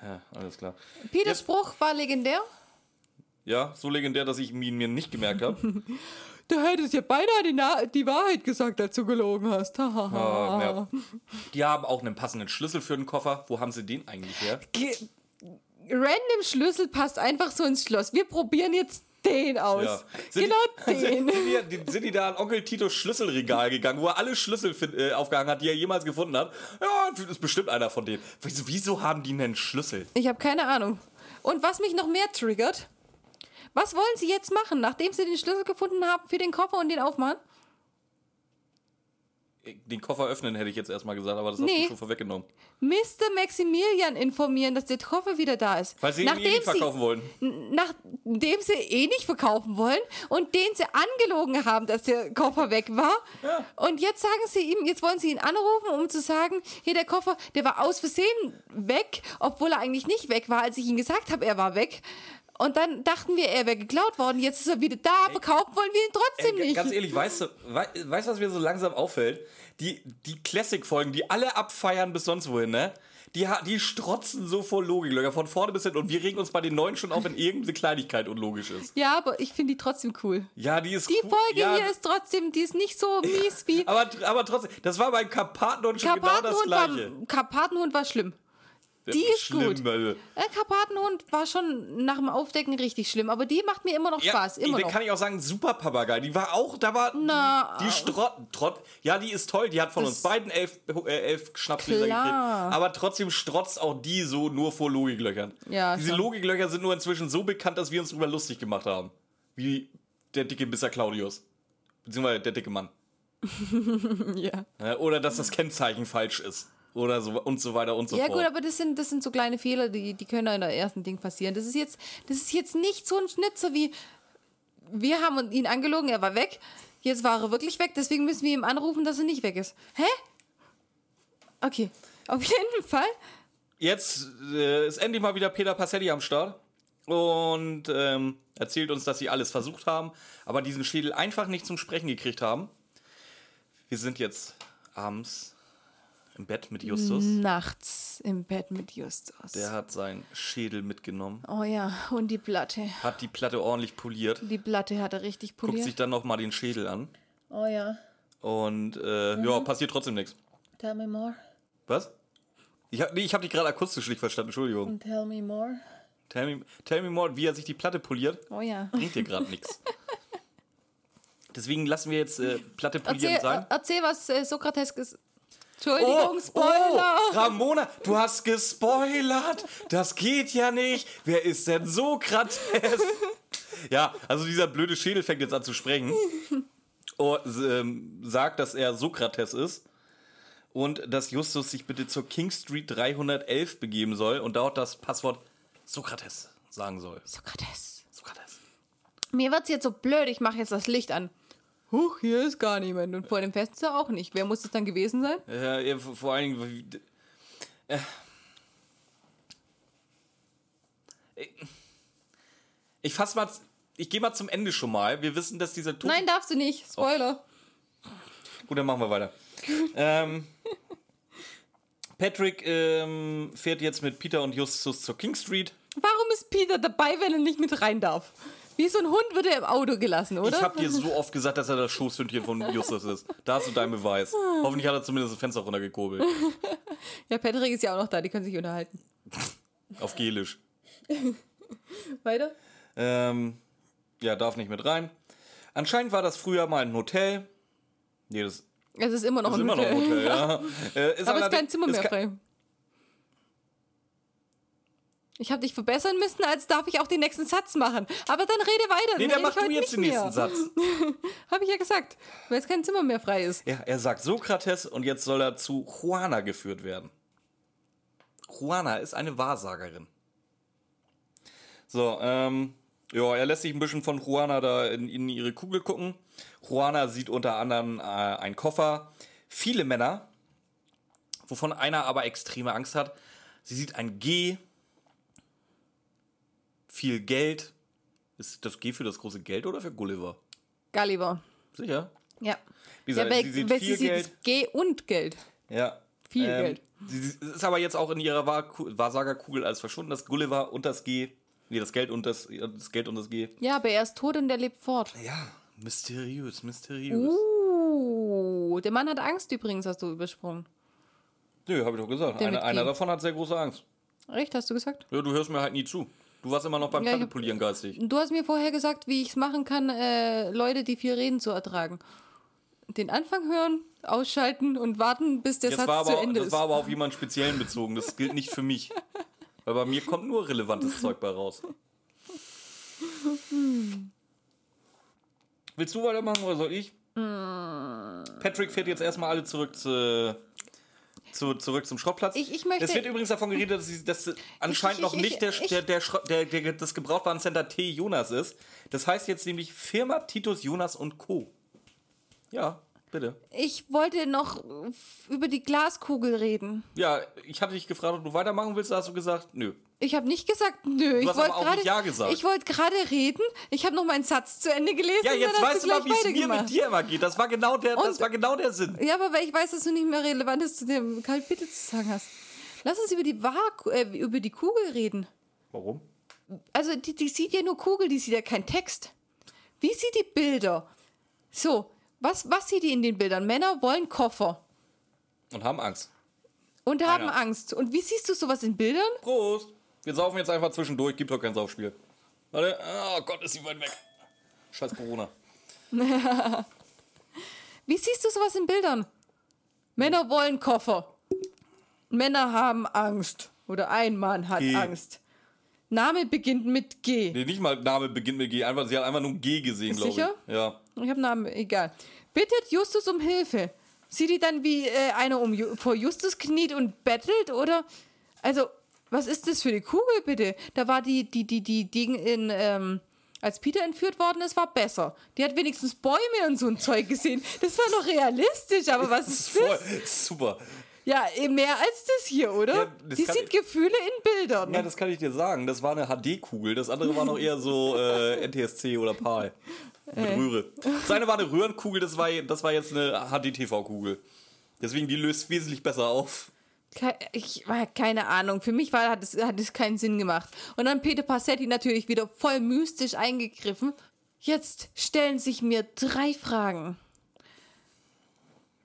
Ja, alles klar. Peters Spruch war legendär. Ja, so legendär, dass ich ihn mir nicht gemerkt habe. Du hättest ja beinahe die, Na die Wahrheit gesagt, als du gelogen hast. Ah, ja. Die haben auch einen passenden Schlüssel für den Koffer. Wo haben sie den eigentlich her? Ge- Random Schlüssel passt einfach so ins Schloss. Wir probieren jetzt den aus. Ja. Genau die, den. Sind, sind, die, sind die da an Onkel Titos Schlüsselregal gegangen, wo er alle Schlüssel äh, aufgehangen hat, die er jemals gefunden hat? Ja, das ist bestimmt einer von denen. Wieso, wieso haben die einen Schlüssel? Ich habe keine Ahnung. Und was mich noch mehr triggert, was wollen sie jetzt machen, nachdem sie den Schlüssel gefunden haben für den Koffer und den aufmachen? Den Koffer öffnen hätte ich jetzt erstmal gesagt, aber das hast Nee. du schon vorweggenommen. Mr. Maximilian informieren, dass der Koffer wieder da ist. Weil sie ihn eh nicht verkaufen wollen. N- Nachdem sie eh nicht verkaufen wollen und den sie angelogen haben, dass der Koffer weg war. Ja. Und jetzt sagen sie ihm, jetzt wollen sie ihn anrufen, um zu sagen, hier der Koffer, der war aus Versehen weg, obwohl er eigentlich nicht weg war, als ich ihm gesagt habe, er war weg. Und dann dachten wir, er wäre geklaut worden. Jetzt ist er wieder da. Verkaufen wollen wir ihn trotzdem Ey, nicht. ganz ehrlich, weißt du, wei weißt du, was mir so langsam auffällt? Die, die Classic-Folgen, die alle abfeiern bis sonst wohin, ne? die, die strotzen so vor Logiklöcher von vorne bis hinten und wir regen uns bei den neuen schon auf, wenn irgendeine Kleinigkeit unlogisch ist. Ja, aber ich finde die trotzdem cool. Ja, die ist Die cool. Folge ja, hier ist trotzdem, die ist nicht so mies wie aber, aber trotzdem, das war beim Karpatenhund schon genau das Karpatenhund. War, gleiche. Karpatenhund war schlimm. Die ist Schlimm, gut. Alter. Äh, Karpatenhund war schon nach dem Aufdecken richtig schlimm, aber die macht mir immer noch Spaß. Immer ich, noch. kann ich auch sagen, super Papagei. Die war auch, da war Na. die, die Strott, Trott, ja, die ist toll. Die hat von uns beiden elf, äh, elf Schnapsgläser gekriegt. Aber trotzdem strotzt auch die so nur vor Logiklöchern. Ja, Diese schon. Logiklöcher sind nur inzwischen so bekannt, dass wir uns darüber lustig gemacht haben. Wie der dicke Bisser Claudius. Beziehungsweise der dicke Mann. ja. Ja, Oder dass das Kennzeichen falsch ist. Oder so und so weiter und so Ja fort. gut, aber das sind, das sind so kleine Fehler, die, die können in der ersten Ding passieren. Das ist jetzt, das ist jetzt nicht so ein Schnitzer wie, wir haben ihn angelogen, er war weg, jetzt war er wirklich weg, deswegen müssen wir ihm anrufen, dass er nicht weg ist. Hä? Okay, auf jeden Fall. Jetzt äh, ist endlich mal wieder Peter Passetti am Start und ähm, erzählt uns, dass sie alles versucht haben, aber diesen Schädel einfach nicht zum Sprechen gekriegt haben. Wir sind jetzt abends im Bett mit Justus. Nachts im Bett mit Justus. Der hat seinen Schädel mitgenommen, oh ja, und die Platte. hat die Platte ordentlich poliert, Die Platte hat er richtig guckt poliert. sich dann nochmal den Schädel an oh ja. und äh, ja, passiert trotzdem nichts. Tell me more. Was? Ich habe nee, ich hab dich gerade akustisch nicht verstanden, Entschuldigung. Tell me more. Tell me, tell me more, wie er sich die Platte poliert. Oh ja. bringt dir gerade nichts. Deswegen lassen wir jetzt äh, Platte polieren Erzähl, sein. erzähl was äh, Sokrates Entschuldigung, Oh, Spoiler. oh, Ramona, du hast gespoilert. Das geht ja nicht. Wer ist denn Sokrates? ja, also dieser blöde Schädel fängt jetzt an zu sprechen. Und ähm, sagt, dass er Sokrates ist. Und dass Justus sich bitte zur King Street 311 begeben soll und dort das Passwort Sokrates sagen soll. Sokrates. Sokrates. Mir wird's jetzt so blöd, ich mache jetzt das Licht an. Huch, hier ist gar niemand. Und vor dem Fenster auch nicht. Wer muss es dann gewesen sein? Ja, ja, vor allen Dingen. Äh, ich- fass mal. Ich gehe mal zum Ende schon mal. Wir wissen, dass dieser Tod. Nein, darfst du nicht. Spoiler. Gut, dann machen wir weiter. ähm, Patrick ähm, fährt jetzt mit Peter und Justus zur King Street. Warum ist Peter dabei, wenn er nicht mit rein darf? Wie so ein Hund wird er im Auto gelassen, oder? Ich habe dir so oft gesagt, dass er das Schoßhündchen von Justus ist. Da hast du deinen Beweis. Hoffentlich hat er zumindest das Fenster runtergekurbelt. ja, Patrick ist ja auch noch da, die können sich unterhalten. Auf Gelisch. Weiter? Ähm, ja, darf nicht mit rein. Anscheinend war das früher mal ein Hotel. Nee, das Es ist immer noch ist ein immer noch Hotel. ein Hotel, ja. Äh, Aber es ist kein Zimmer mehr frei. Ich habe dich verbessern müssen, als darf ich auch den nächsten Satz machen. Aber dann rede weiter. Nee, dann mach du jetzt den nächsten Satz. Habe ich ja gesagt, weil es kein Zimmer mehr frei ist. Ja, er sagt Sokrates und jetzt soll er zu Juana geführt werden. Juana ist eine Wahrsagerin. So, ähm, ja, er lässt sich ein bisschen von Juana da in, in ihre Kugel gucken. Juana sieht unter anderem äh, einen Koffer, viele Männer, wovon einer aber extreme Angst hat. Sie sieht ein G, viel Geld. Ist das G für das große Geld oder für Gulliver? Gulliver. Sicher. Ja. Wie ja, gesagt, weil, sie sieht viel sie Geld. sieht G und Geld. Ja. Viel ähm, Geld. Sie ist aber jetzt auch in ihrer Wahr Wahrsagerkugel als verschwunden, das Gulliver und das G. Nee, das Geld und das, das Geld und das G. Ja, aber er ist tot und er lebt fort. Ja, mysteriös, mysteriös. Uh, der Mann hat Angst übrigens, hast du übersprungen. Nö, hab ich doch gesagt. Der Einer, davon hat sehr große Angst. Recht, hast du gesagt? Ja, du hörst mir halt nie zu. Du warst immer noch beim Ja, ich Platte hab- polieren geistig. Du hast mir vorher gesagt, wie ich es machen kann, äh, Leute, die viel reden, zu ertragen. Den Anfang hören, ausschalten und warten, bis der Jetzt Satz war zu aber, Ende das ist. war aber auf jemanden speziellen bezogen. Das gilt nicht für mich. Weil bei mir kommt nur relevantes Zeug bei raus. Willst du weitermachen oder soll ich? Patrick fährt jetzt erstmal alle zurück zu, zu, zurück zum Schrottplatz. Ich- ich möchte- es wird übrigens davon geredet, dass, dass anscheinend ich- noch ich- nicht der, der, der, der, der, das Gebrauchtwarencenter T. Jonas ist. Das heißt jetzt nämlich Firma Titus Jonas und Co. Ja, bitte. Ich wollte noch über die Glaskugel reden. Ja, ich hatte dich gefragt, ob du weitermachen willst, da hast du gesagt, nö. Ich habe nicht gesagt, nö. ich hast wollte gerade, Ja gesagt. Ich wollte gerade reden. Ich habe noch meinen Satz zu Ende gelesen. Ja, jetzt weißt du mal, wie es mir mit dir immer geht. Das war genau der, das Und- war genau der Sinn. Ja, aber weil ich weiß, dass du nicht mehr Relevantes zu dem Kapitel zu sagen hast. Lass uns über die, Wahr äh, über die Kugel reden. Warum? Also, die, die sieht ja nur Kugel, die sieht ja keinen Text. Wie sieht die Bilder? So, was, was sieht die in den Bildern? Männer wollen Koffer Und haben Angst. und haben Einer. Angst. Und wie siehst du sowas in Bildern? Prost! Wir saufen jetzt einfach zwischendurch, gibt doch kein Saufspiel. Warte, oh Gott, ist sie weit weg. Scheiß Corona. Wie siehst du sowas in Bildern? Männer wollen Koffer. Männer haben Angst. Oder ein Mann hat G. Angst. Name beginnt mit G. Nee, nicht mal Name beginnt mit G, einfach, sie hat einfach nur ein G gesehen, glaube ich. Sicher? Ja. Ich habe Namen, egal. Bittet Justus um Hilfe. Sieht die dann wie äh, einer um Ju vor Justus kniet und bettelt oder? Also, was ist das für eine Kugel bitte? Da war die, die, die, die Ding in, ähm, als Peter entführt worden ist, war besser. Die hat wenigstens Bäume und so ein Zeug gesehen. Das war noch realistisch, aber was ist Voll, das? super. Ja, eh, mehr als das hier, oder? Ja, das die sieht ich- Gefühle in Bildern. Ja, das kann ich dir sagen. Das war eine HD-Kugel. Das andere war noch eher so äh, NTSC oder PAL. Mit Röhre. Das eine war eine Röhrenkugel, das war, das war jetzt eine HD-TV-Kugel. Deswegen, die löst wesentlich besser auf. Ich war keine Ahnung. Für mich war, hat, es, hat es keinen Sinn gemacht. Und dann Peter Passetti natürlich wieder voll mystisch eingegriffen. Jetzt stellen sich mir drei Fragen.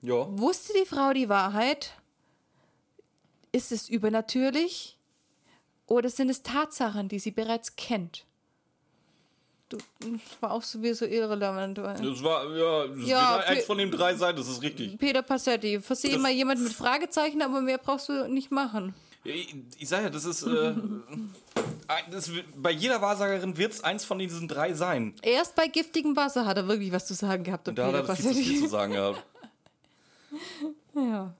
Ja. Wusste die Frau die Wahrheit? Ist es übernatürlich? Oder sind es Tatsachen, die sie bereits kennt? Du, das war auch sowieso irrelevant. Das war, ja, das Ja, wird eins Pe- von den drei sein, das ist richtig. Peter Passetti, versehe Das- mal jemand mit Fragezeichen, aber mehr brauchst du nicht machen. Ich, ich sag ja, das ist. Äh, das, bei jeder Wahrsagerin wird es eins von diesen drei sein. Erst bei giftigem Wasser hat er wirklich was zu sagen gehabt. Und da hat er viel zu viel zu sagen gehabt. Ja.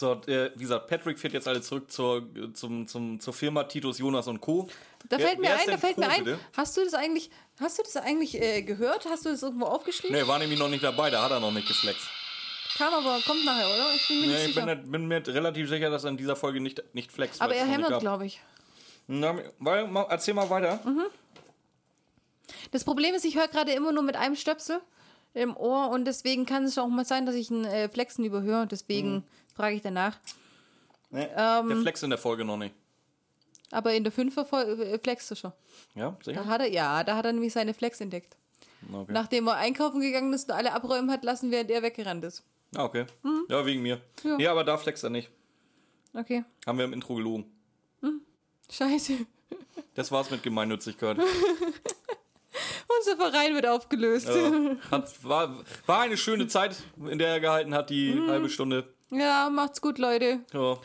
So, äh, wie gesagt, Patrick fährt jetzt alle zurück zur, zum, zum, zur Firma Titus, Jonas und Co. Da Wer- fällt mir ein, da fällt mir Co, ein. bitte? Hast du das eigentlich, hast du das eigentlich äh, gehört? Hast du das irgendwo aufgeschrieben? Nee, war nämlich noch nicht dabei, da hat er noch nicht geflext. Kam aber, kommt nachher, oder? Ich bin mir Nee, nicht ich sicher. bin, bin mir relativ sicher, dass er in dieser Folge nicht, nicht flext. aber er hämmert, glaube ich. Na, weil, erzähl mal weiter. Mhm. Das Problem ist, ich höre gerade immer nur mit einem Stöpsel im Ohr und deswegen kann es auch mal sein, dass ich ein äh, Flexen überhöre. Deswegen Mhm. frage ich danach. Nee, Ähm. der flext in der Folge noch nicht. Aber in der Fünfer Fol- äh, flext er schon. Ja, sicher? Da hat er, ja, da hat er nämlich seine Flex entdeckt. Okay. Nachdem er einkaufen gegangen ist und alle abräumen hat lassen, während er weggerannt ist. Ah, okay. Ja, wegen mir. Ja. Ja. aber da flext er nicht. Okay. Haben wir im Intro gelogen. Scheiße. Das war's mit Gemeinnützigkeit. Unser Verein wird aufgelöst. Ja, hat, war, war eine schöne Zeit, in der er gehalten hat, die Mhm. halbe Stunde. Ja, macht's gut, Leute. Ja.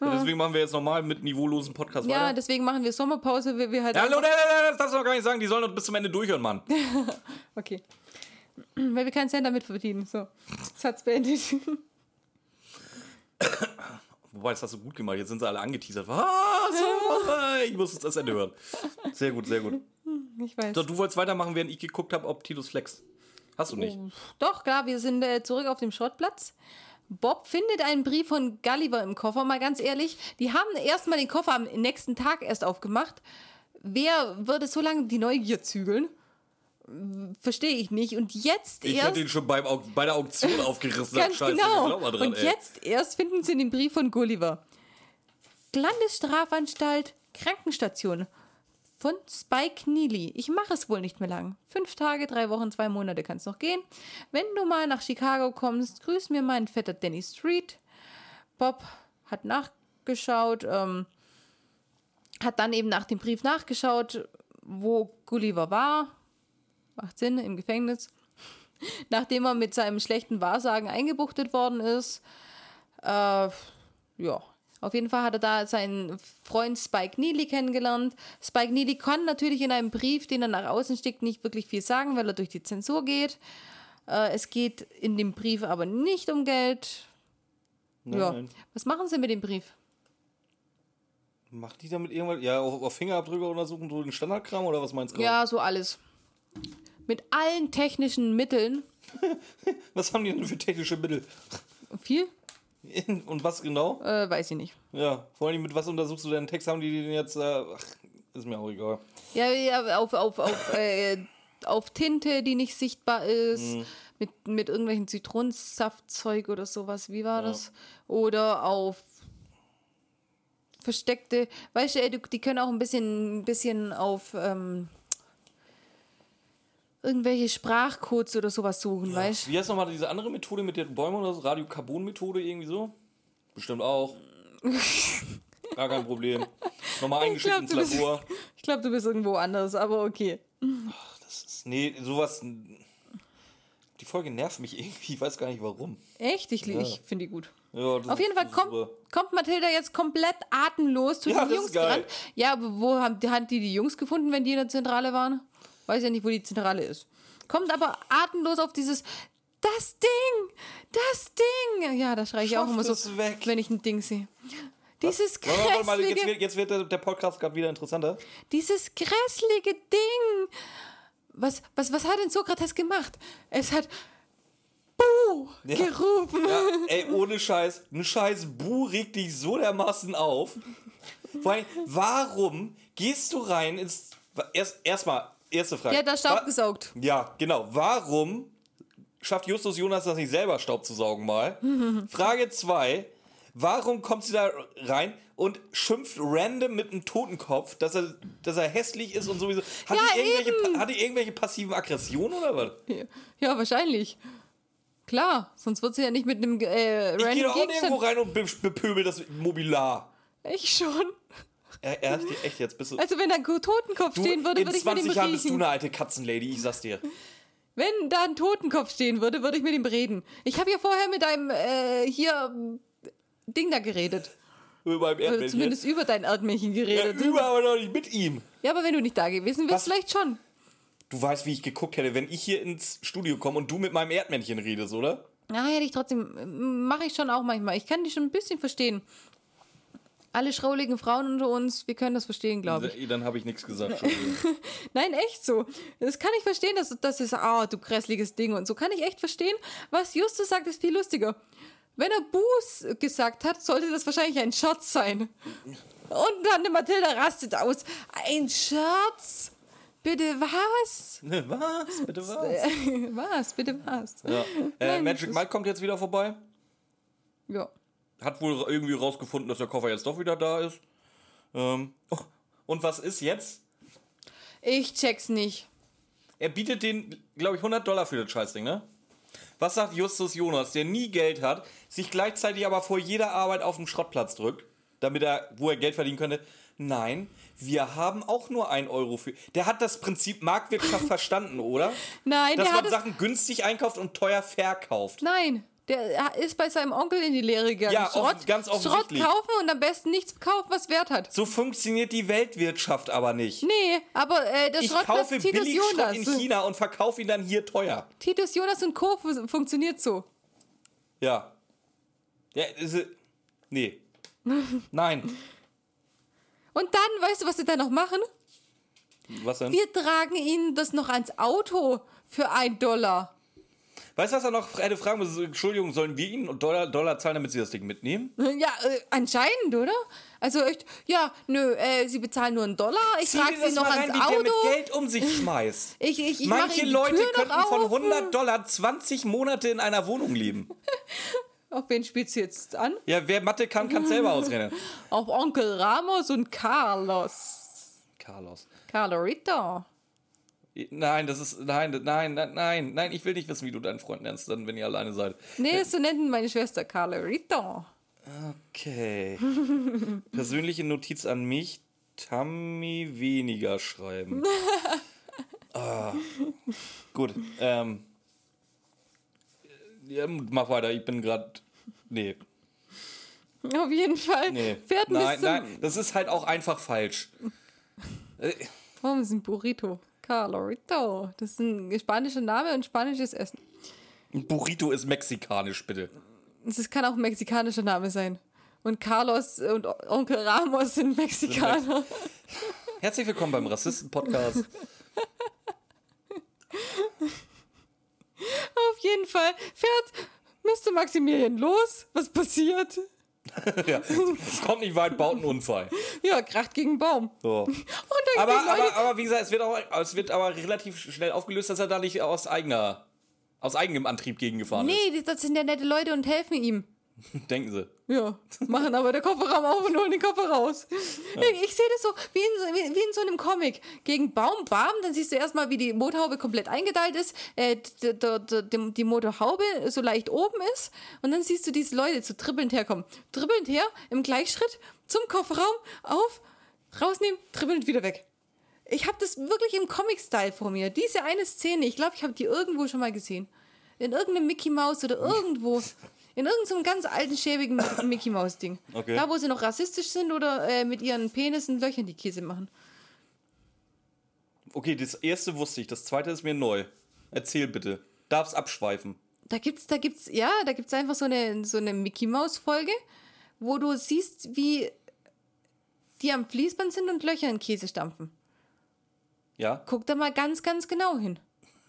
Deswegen machen wir jetzt nochmal mit niveaulosen Podcast Ja, weiter. deswegen machen wir Sommerpause, weil wir halt. Ja, hallo, nee, nee, nee, das darfst du noch gar nicht sagen. Die sollen uns bis zum Ende durchhören, Mann. Okay. Weil wir keinen Cent damit verdienen. So. Satz beendet. Wobei, das hast du gut gemacht. Jetzt sind sie alle angeteasert. Ah, so, ich muss das Ende hören. Sehr gut, sehr gut. Ich weiß. So, du wolltest weitermachen, während ich geguckt habe, ob Titus flext. Hast du nicht. Doch, klar, wir sind äh, zurück auf dem Schrottplatz. Bob findet einen Brief von Gulliver im Koffer. Mal ganz ehrlich, die haben erstmal den Koffer am nächsten Tag erst aufgemacht. Wer würde so lange die Neugier zügeln? Verstehe ich nicht. Und jetzt Ich erst. hätte ihn schon beim, bei der Auktion aufgerissen. Ganz Scheiße, genau. dran, Und ey. jetzt erst finden sie den Brief von Gulliver. Landesstrafanstalt, Krankenstation von Spike Neely. Ich mache es wohl nicht mehr lang. Fünf Tage, drei Wochen, zwei Monate kann es noch gehen. Wenn du mal nach Chicago kommst, grüß mir meinen Vetter Danny Street. Bob hat nachgeschaut, ähm, hat dann eben nach dem Brief nachgeschaut, wo Gulliver war. Macht Sinn, im Gefängnis nachdem er mit seinem schlechten Wahrsagen eingebuchtet worden ist. Äh, ja, auf jeden Fall hat er da seinen Freund Spike Neely kennengelernt. Spike Neely kann natürlich in einem Brief, den er nach außen schickt, nicht wirklich viel sagen, weil er durch die Zensur geht. Äh, es geht in dem Brief aber nicht um Geld. Ja. Nein. Was machen sie mit dem Brief? Macht die damit irgendwas? Ja, auf, auf Fingerabdrücke untersuchen, so den Standardkram oder was meinst du? Ja, so alles. Mit allen technischen Mitteln. Was haben die denn für technische Mittel? Viel? Und was genau? Äh, weiß ich nicht. Ja, vor allem mit was untersuchst du deinen Text? Haben die den jetzt. Äh, ach, ist mir auch egal. Ja, ja auf, auf, auf, äh, auf Tinte, die nicht sichtbar ist, mit, mit irgendwelchen Zitronensaftzeug oder sowas. Wie war das? Oder auf versteckte, weißt du, ey, du, die können auch ein bisschen, ein bisschen auf ähm, irgendwelche Sprachcodes oder sowas suchen, weißt du? Wie heißt nochmal diese andere Methode mit den Bäumen oder so? Radiokarbon-Methode irgendwie so? Bestimmt auch. Gar kein Problem. Nochmal eingeschickt ins du bist- Labor. Ich glaube, du bist irgendwo anders, aber okay. Das ist, nee, sowas. Die Folge nervt mich irgendwie, ich weiß gar nicht warum. Echt? Ich, ich finde die gut. Ja, Auf jeden Fall kommt, super. kommt Mathilda jetzt komplett atemlos zu Ja, den Jungs geil. gerannt. Ja, aber wo haben haben die die Jungs gefunden, wenn die in der Zentrale waren? Weiß ja nicht, wo die Zentrale ist. Kommt aber atemlos auf dieses das Ding, das Ding. Ja, da schreie ich auch Schafft immer so, weg. wenn ich ein Ding sehe. Dieses Warte, warte jetzt grässliche, wird, jetzt wird der, Podcast gerade wieder interessanter. dieses grässliche Ding. Was, was, was hat denn Sokrates gemacht? Es hat Buh gerufen. Ja, ey, ohne Scheiß, ein scheiß Bu regt dich so dermaßen auf. Vor allem, warum gehst du rein ins. Erst, erstmal, erste Frage. Der hat da Staub Wa- gesaugt. Ja, genau. Warum schafft Justus Jonas das nicht selber, Staub zu saugen mal? Frage 2. Warum kommt sie da rein und schimpft random mit einem Totenkopf, dass er, dass er hässlich ist und sowieso. Hat, Ja, die irgendwelche, hat die irgendwelche passiven Aggressionen oder was? Ja, wahrscheinlich. Klar, sonst wird sie ja nicht mit einem äh, Ich gehe random doch auch nirgendwo Gegenstand. rein und be bepöbel das Mobilar. Ich schon. Er, er, echt jetzt bist du. Also wenn da ein Totenkopf Du, stehen würde, in würde ich mit 20 ihm Jahren bist du reden. eine alte Katzenlady, ich sag's dir. Wenn da ein Totenkopf stehen würde, würde ich mit ihm reden. Ich habe ja vorher mit einem äh, hier Ding da geredet. Über meinem Oder Erdmännchen. zumindest über dein Erdmännchen Ja, geredet. über, aber noch nicht mit ihm. Ja, aber wenn du nicht da gewesen wärst, vielleicht schon. Du weißt, wie ich geguckt hätte, wenn ich hier ins Studio komme und du mit meinem Erdmännchen redest, oder? Ja, hätte ich trotzdem, mache ich schon auch manchmal. Ich kann die schon ein bisschen verstehen. Alle schrauligen Frauen unter uns, wir können das verstehen, glaube ich. Dann habe ich nichts gesagt. Nein, echt so. Das kann ich verstehen, dass das ist, ah, du grässliches Ding und so. Kann ich echt verstehen. Was Justus sagt, ist viel lustiger. Wenn er Buß gesagt hat, sollte das wahrscheinlich ein Scherz sein. Und dann Mathilda rastet aus. Ein Scherz? Bitte was? Ne, was? Bitte was? was? Bitte was? Ja. Äh, Nein, Magic Mike kommt jetzt wieder vorbei. Ja. Hat wohl irgendwie rausgefunden, dass der Koffer jetzt doch wieder da ist. Ähm, oh, und was ist jetzt? Ich check's nicht. Er bietet den, glaube ich, 100 Dollar für das Scheißding, ne? Was sagt Justus Jonas, der nie Geld hat, sich gleichzeitig aber vor jeder Arbeit auf den Schrottplatz drückt, damit er, wo er Geld verdienen könnte? Nein, wir haben auch nur ein Euro für. Der hat das Prinzip Marktwirtschaft verstanden, oder? Nein, Dass der man hat Sachen günstig einkauft und teuer verkauft. Nein, der ist bei seinem Onkel in die Lehre gegangen. Ja, offen- ganz Schrott offensichtlich. kaufen und am besten nichts kaufen, was Wert hat. So funktioniert die Weltwirtschaft aber nicht. Nee, aber äh, der Ich Schrottplatz kaufe Titus billig Schrott Jonas. in China und verkaufe ihn dann hier teuer. Titus Jonas und Co. fun- funktioniert so. Ja. Ja, ist, nee. Nein. Und dann, weißt du, was sie da noch machen? Was denn? Wir tragen ihnen das noch ans Auto für ein Dollar. Weißt du, was er noch hätte fragen müssen? Entschuldigung, sollen wir ihnen Dollar, Dollar zahlen, damit sie das Ding mitnehmen? Ja, äh, anscheinend, oder? Also echt, ja, nö, äh, sie bezahlen nur einen Dollar, ich Zieh trage dir sie noch mal rein, ans wie der mit Auto. Geld um sich schmeißt. Ich, ich, ich Manche Leute könnten von auf. 100 Dollar 20 Monate in einer Wohnung leben. Auf wen spielst du jetzt an? Ja, wer Mathe kann, kann selber ausrechnen. Auf Onkel Ramos und Carlos. Carlos. Carlorito. Nein, das ist. Nein, nein, nein, nein, nein, ich will nicht wissen, wie du deinen Freund nennst, dann, wenn ihr alleine seid. Nee, so nennt meine Schwester Carlorito. Okay. Persönliche Notiz an mich: Tammy weniger schreiben. ah. Gut. Ähm. Ja, mach weiter, ich bin gerade. Nee. Auf jeden Fall. Nee. Fährt nein, nein, das ist halt auch einfach falsch. Äh, Warum ist ein Burrito? Carlorito. Das ist ein spanischer Name und spanisches Essen. Ein Burrito ist mexikanisch, bitte. Das kann auch ein mexikanischer Name sein. Und Carlos und Onkel Ramos sind Mexikaner. Herzlich willkommen beim Rassisten-Podcast. Auf jeden Fall fährt Mr. Maximilian los. Was passiert? ja, es kommt nicht weit, baut einen Unfall. Ja, kracht gegen einen Baum. So. Aber, aber, aber wie gesagt, es wird, auch, es wird aber relativ schnell aufgelöst, dass er da nicht aus eigener, aus eigenem Antrieb gegengefahren ist. Nee, das sind ja nette Leute und helfen ihm. Denken sie. Ja, machen aber der Kofferraum auf und holen den Koffer raus. Ich, ich sehe das so wie in, so- wie, wie in so einem Comic. Gegen Baum, Bam, dann siehst du erstmal, wie die Motorhaube komplett eingedeilt ist, äh, d- d- d- die, die Motorhaube so leicht oben ist und dann siehst du diese Leute so trippelnd herkommen. Trippelnd her, im Gleichschritt, zum Kofferraum, auf, rausnehmen, trippelnd wieder weg. Ich habe das wirklich im Comic-Style vor mir. Diese eine Szene, ich glaube, ich habe die irgendwo schon mal gesehen. In irgendeinem Mickey Mouse oder irgendwo. In irgendeinem ganz alten, schäbigen Mickey Mouse-Ding. Okay. Da, wo sie noch rassistisch sind oder äh, mit ihren Penissen Löchern die Käse machen. Okay, das erste wusste ich, das zweite ist mir neu. Erzähl bitte. Darf's abschweifen. Da gibt's, da gibt's, ja, da gibt's einfach so eine, so eine Mickey Mouse-Folge, wo du siehst, wie die am Fließband sind und Löcher in Käse stampfen. Ja? Guck da mal ganz, ganz genau hin.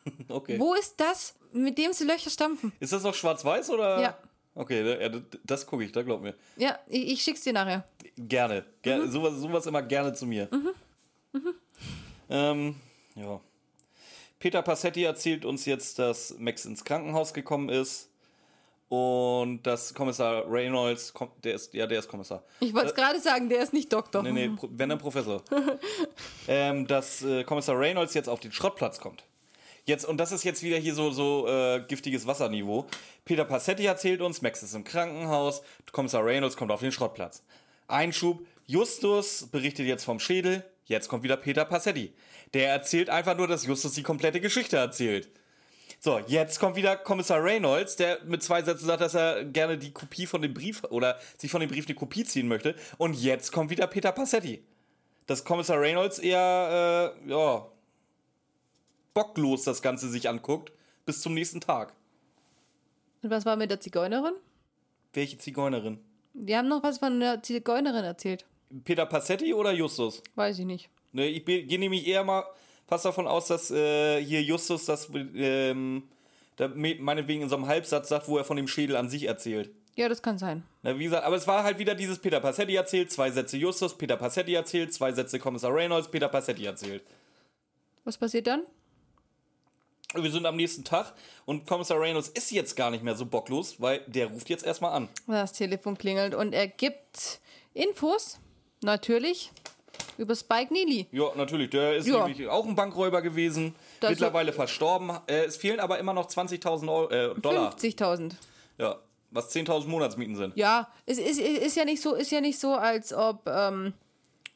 Okay. Wo ist das, mit dem sie Löcher stampfen? Ist das noch schwarz-weiß oder? Ja. Okay, da- ja, das, gucke ich, da glaub mir. Ja, ich, ich schick's dir nachher. Gerne. Ger Mhm. sowas, sowas immer gerne zu mir. Ähm, ja. Peter Passetti erzählt uns jetzt, dass Max ins Krankenhaus gekommen ist und dass Kommissar Reynolds, der ist, ja, der ist Kommissar. Ich wollte es gerade sagen, der ist nicht Doktor. Nee, nee, wenn dann Professor. ähm, dass äh, Kommissar Reynolds jetzt auf den Schrottplatz kommt. Jetzt, und das ist jetzt wieder hier so, so äh, giftiges Wasserniveau. Peter Passetti erzählt uns, Max ist im Krankenhaus, Kommissar Reynolds kommt auf den Schrottplatz. Einschub, Justus berichtet jetzt vom Schädel, jetzt kommt wieder Peter Passetti. Der erzählt einfach nur, dass Justus die komplette Geschichte erzählt. So, jetzt kommt wieder Kommissar Reynolds, der mit zwei Sätzen sagt, dass er gerne die Kopie von dem Brief oder sich von dem Brief eine Kopie ziehen möchte. Und jetzt kommt wieder Peter Passetti. Dass Kommissar Reynolds eher, äh, ja, bocklos das Ganze sich anguckt, bis zum nächsten Tag. Und was war mit der Zigeunerin? Welche Zigeunerin? Die haben noch was von der Zigeunerin erzählt. Peter Passetti oder Justus? Weiß ich nicht. Ne, ich gehe nämlich eher mal fast davon aus, dass äh, hier Justus das ähm, da, me- meinetwegen in so einem Halbsatz sagt, wo er von dem Schädel an sich erzählt. Ja, das kann sein. Na, wie gesagt, aber es war halt wieder dieses Peter Passetti erzählt, zwei Sätze Justus, Peter Passetti erzählt, zwei Sätze Kommissar Reynolds, Peter Passetti erzählt. Was passiert dann? Wir sind am nächsten Tag und Kommissar Reynolds ist jetzt gar nicht mehr so bocklos, weil der ruft jetzt erstmal an. Das Telefon klingelt und er gibt Infos, natürlich, über Spike Neely. Ja, natürlich, der ist Ja. nämlich auch ein Bankräuber gewesen, Das- mittlerweile verstorben. Äh, es fehlen aber immer noch 20.000 Euro- äh, Dollar. 50.000. Ja, was 10.000 Monatsmieten sind. Ja, es ist, ist, ist, ja nicht so, ist ja nicht so, als ob ähm,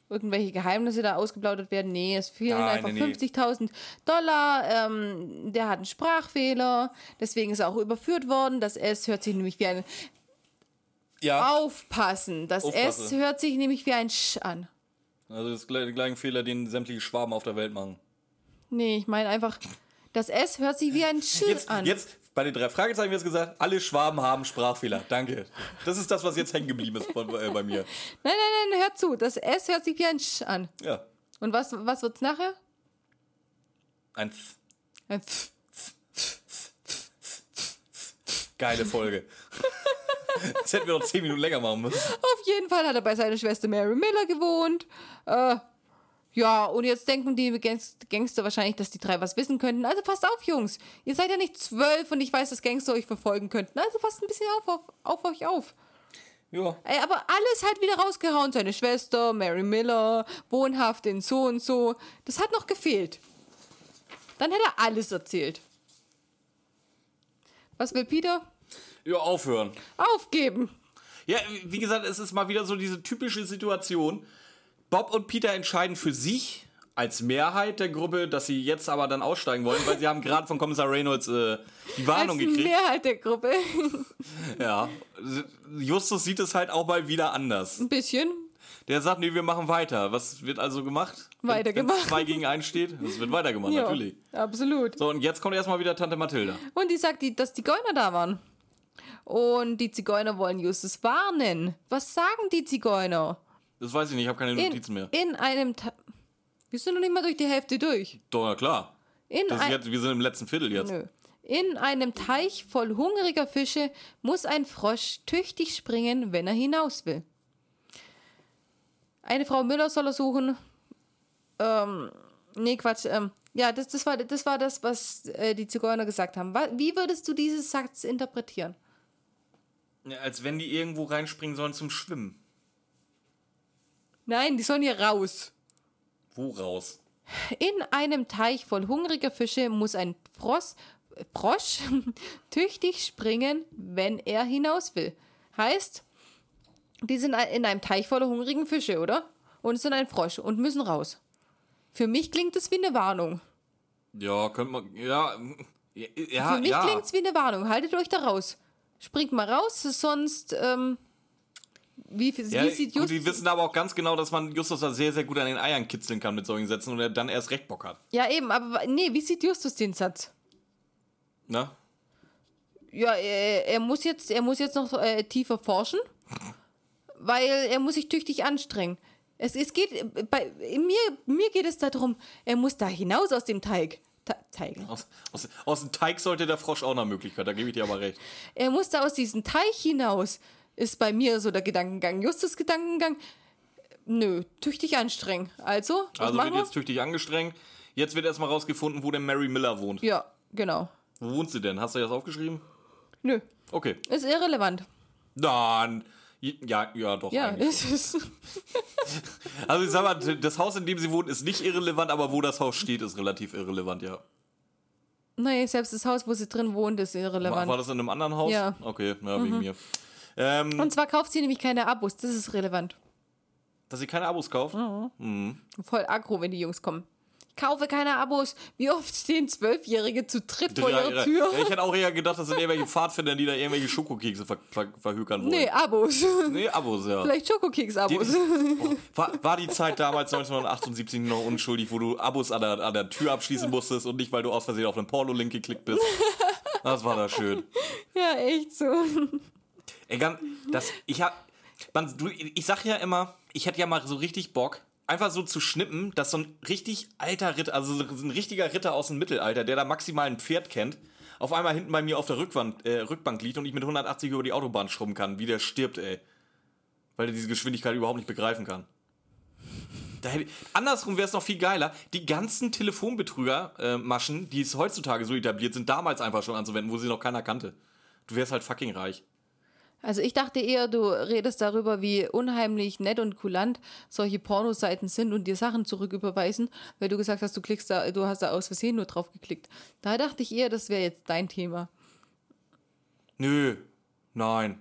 irgendwelche Geheimnisse da ausgeplaudert werden. Nee, es fehlen Nein, einfach nee, nee. 50.000 Dollar. Ähm, der hat einen Sprachfehler, deswegen ist er auch überführt worden. Das S hört sich nämlich wie ein Ja, Aufpassen. Das S Aufpasse. hört sich nämlich wie ein Sch an. also das ist gleiche Fehler, den sämtliche Schwaben auf der Welt machen. Nee, ich meine einfach, das S hört sich wie ein Sch Jetzt, an. jetzt bei den drei Fragezeichen wird gesagt, alle Schwaben haben Sprachfehler. Danke. Das ist das, was jetzt hängen geblieben ist von, äh, bei mir. Nein, nein, nein, hört zu. Das S hört sich wie ein Sch an. Ja, Und was, was wird's nachher? ein F- Ein Pf. geile Folge. Das hätten wir noch 10 Minuten länger machen müssen. Auf jeden Fall hat er bei seiner Schwester Mary Miller gewohnt. Äh, ja, und jetzt denken die Gangs- Gangster wahrscheinlich, dass die drei was wissen könnten. Also passt auf, Jungs. Ihr seid ja nicht zwölf und ich weiß, dass Gangster euch verfolgen könnten. Also passt ein bisschen auf, auf, auf euch auf. Ja, Ey, aber alles halt wieder rausgehauen. Seine Schwester, Mary Miller, wohnhaft in so und so. Das hat noch gefehlt. Dann hätte er alles erzählt. Was will Peter? ja, aufhören. Aufgeben. Ja, wie gesagt, es ist mal wieder so diese typische Situation. Bob und Peter entscheiden für sich als Mehrheit der Gruppe, dass sie jetzt aber dann aussteigen wollen, weil sie haben gerade von Kommissar Reynolds äh, die Als Warnung gekriegt. Mehrheit der Gruppe. Ja. Justus sieht es halt auch mal wieder anders. Ein bisschen. Der sagt, nee, wir machen weiter. Was wird also gemacht? Weitergemacht. Wenn zwei gegen einen steht? Es wird weitergemacht, Ja, natürlich. absolut. So, und jetzt kommt erstmal wieder Tante Mathilda. Und die sagt, die, dass Zigeuner da waren. Und die Zigeuner wollen Justus warnen. Was sagen die Zigeuner? Das weiß ich nicht, ich habe keine In, Notizen mehr. in einem... Ta wir sind noch nicht mal durch die Hälfte durch. Doch, na klar. In Das ist ein, jetzt, wir sind im letzten Viertel jetzt. Nö. In einem Teich voll hungriger Fische muss ein Frosch tüchtig springen, wenn er hinaus will. Eine Frau Müller soll er suchen. Ähm, nee, Quatsch. Ähm, ja, das, das, war, das war das, was äh, die Zigeuner gesagt haben. Wie würdest du diesen Satz interpretieren? Ja, als wenn die irgendwo reinspringen sollen zum Schwimmen. Nein, die sollen hier raus. Wo raus? In einem Teich voll hungriger Fische muss ein Frosch, Frosch tüchtig springen, wenn er hinaus will. Heißt, die sind in einem Teich voller hungrigen Fische, oder? Und es sind ein Frosch und müssen raus. Für mich klingt es wie eine Warnung. Ja, könnte man. Ja. Ja, Für mich ja. klingt es wie eine Warnung. Haltet euch da raus. Springt mal raus, sonst. Ähm, wie, wie Ja, sieht gut, Just die wissen aber auch ganz genau, dass man Justus da sehr, sehr gut an den Eiern kitzeln kann mit solchen Sätzen und er dann erst recht Bock hat. Ja, eben, aber nee, wie sieht Justus den Satz? Ne? Ja, er, er, muss, jetzt, er muss jetzt noch äh, tiefer forschen, weil er muss sich tüchtig anstrengen. Es, es geht, äh, bei, mir, mir geht es darum, er muss da hinaus aus dem Teig. Teig. Aus, aus, aus dem Teig sollte der Frosch auch eine Möglichkeit, da gebe ich dir aber recht. Er muss da aus diesem Teich hinaus, ist bei mir so der Gedankengang. Justus Gedankengang, nö, tüchtig anstrengen. Also, was Also wird wir? jetzt tüchtig angestrengt. Jetzt wird erstmal rausgefunden, wo denn Mary Miller wohnt. Ja, genau. Wo wohnt sie denn? Hast du das aufgeschrieben? Nö, Okay. ist irrelevant. Dann. Ja, ja, doch. Ja, eigentlich. es ist. Also ich sag mal, das Haus, in dem sie wohnt, ist nicht irrelevant, aber wo das Haus steht, ist relativ irrelevant, ja. Nein, selbst das Haus, wo sie drin wohnt, ist irrelevant. war das in einem anderen Haus? Ja. Okay, ja, wegen mir. Ähm, Und zwar kauft sie nämlich keine Abos, das ist relevant. dass sie keine Abos kauft? Voll aggro, wenn die Jungs kommen. Ich kaufe keine Abos. Wie oft stehen Zwölfjährige zu dritt vor ihrer Tür? Ja, ich hätte auch eher gedacht, das sind irgendwelche Pfadfinder, die da irgendwelche Schokokekse ver ver verhökern wollen. Nee, Abos. Nee, Abos, ja. Vielleicht Schokokeks-Abos. Oh, war, war die Zeit damals 1978 noch unschuldig, wo du Abos an der, an der Tür abschließen musstest und nicht, weil du aus Versehen auf einen Porno-Link geklickt bist? Das war da schön. ja, echt so. Ey, ganz, das, ich hab, man, du, ich sag ja immer, ich hätte ja mal so richtig Bock, einfach so zu schnippen, dass so ein richtig alter Ritter, also so ein richtiger Ritter aus dem Mittelalter, der da maximal ein Pferd kennt, auf einmal hinten bei mir auf der Rückwand, äh, Rückbank liegt und ich mit 180 über die Autobahn schrubben kann, wie der stirbt, ey. Weil er diese Geschwindigkeit überhaupt nicht begreifen kann. Hätte, andersrum wäre es noch viel geiler. Die ganzen Telefonbetrüger-Maschen, die es heutzutage so etabliert sind, damals einfach schon anzuwenden, wo sie noch keiner kannte. Du wärst halt fucking reich. Also ich dachte eher, du redest darüber, wie unheimlich nett und kulant solche Pornoseiten sind und dir Sachen zurücküberweisen, weil du gesagt hast, du klickst da, du hast da aus Versehen nur drauf geklickt. Da dachte ich eher, das wäre jetzt dein Thema. Nö, nein.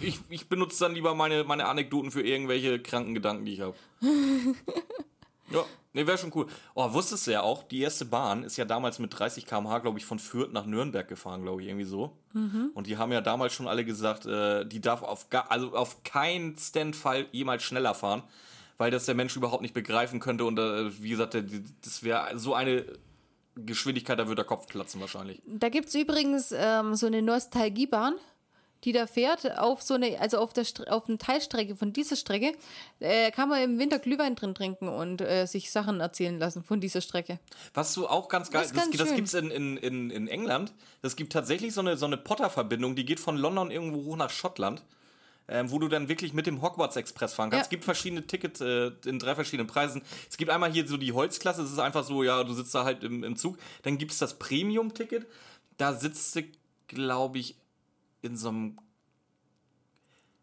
Ich, ich benutze dann lieber meine, meine Anekdoten für irgendwelche kranken Gedanken, die ich habe. ja, nee, wäre schon cool. Oh, wusstest du ja auch, die erste Bahn ist ja damals mit 30 km/h, glaube ich, von Fürth nach Nürnberg gefahren, glaube ich, irgendwie so. Und die haben ja damals schon alle gesagt, äh, die darf auf, gar, also auf keinen Stand-Fall jemals schneller fahren, weil das der Mensch überhaupt nicht begreifen könnte. Und äh, wie gesagt, das wäre so eine Geschwindigkeit, da würde der Kopf platzen wahrscheinlich. Da gibt es übrigens ähm, so eine Nostalgiebahn, die da fährt auf so eine, also auf der auf eine Teilstrecke von dieser Strecke, äh, kann man im Winter Glühwein drin trinken und äh, sich Sachen erzählen lassen von dieser Strecke. Was du auch ganz geil, Das ist das, das gibt's in, in, in, in England. Das gibt tatsächlich so eine, so eine Potter-Verbindung, die geht von London irgendwo hoch nach Schottland, ähm, wo du dann wirklich mit dem Hogwarts Express fahren kannst. Ja. Es gibt verschiedene Tickets äh, in drei verschiedenen Preisen. Es gibt einmal hier so die Holzklasse, das ist einfach so, ja, du sitzt da halt im, im Zug. Dann gibt es das Premium-Ticket, da sitzt du, glaube ich, in so einem.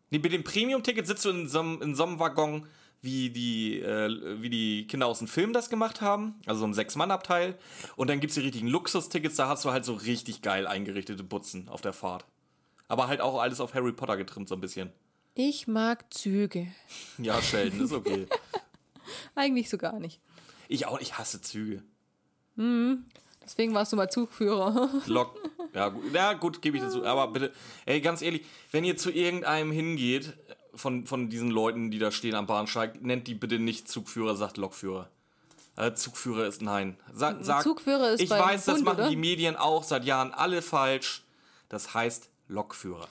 Nee, mit dem Premium-Ticket sitzt du in so einem, in so einem Waggon, wie die, äh, wie die Kinder aus dem Film das gemacht haben. Also so ein Sechs-Mann-Abteil. Und dann gibt es die richtigen Luxus-Tickets, da hast du halt so richtig geil eingerichtete Butzen auf der Fahrt. Aber halt auch alles auf Harry Potter getrimmt, so ein bisschen. Ich mag Züge. Ja, Sheldon, ist okay. Eigentlich so gar nicht. Ich auch, ich hasse Züge. Deswegen warst du mal Zugführer. Lok. Ja, gut, ja, gut gebe ich dazu. Aber bitte, ey, ganz ehrlich, wenn ihr zu irgendeinem hingeht, von, von diesen Leuten, die da stehen am Bahnsteig, nennt die bitte nicht Zugführer, sagt Lokführer. Äh, Zugführer ist nein. Sag, sag, Zugführer ist Ich weiß, das Bund, machen oder? die Medien auch seit Jahren alle falsch. Das heißt Lokführer.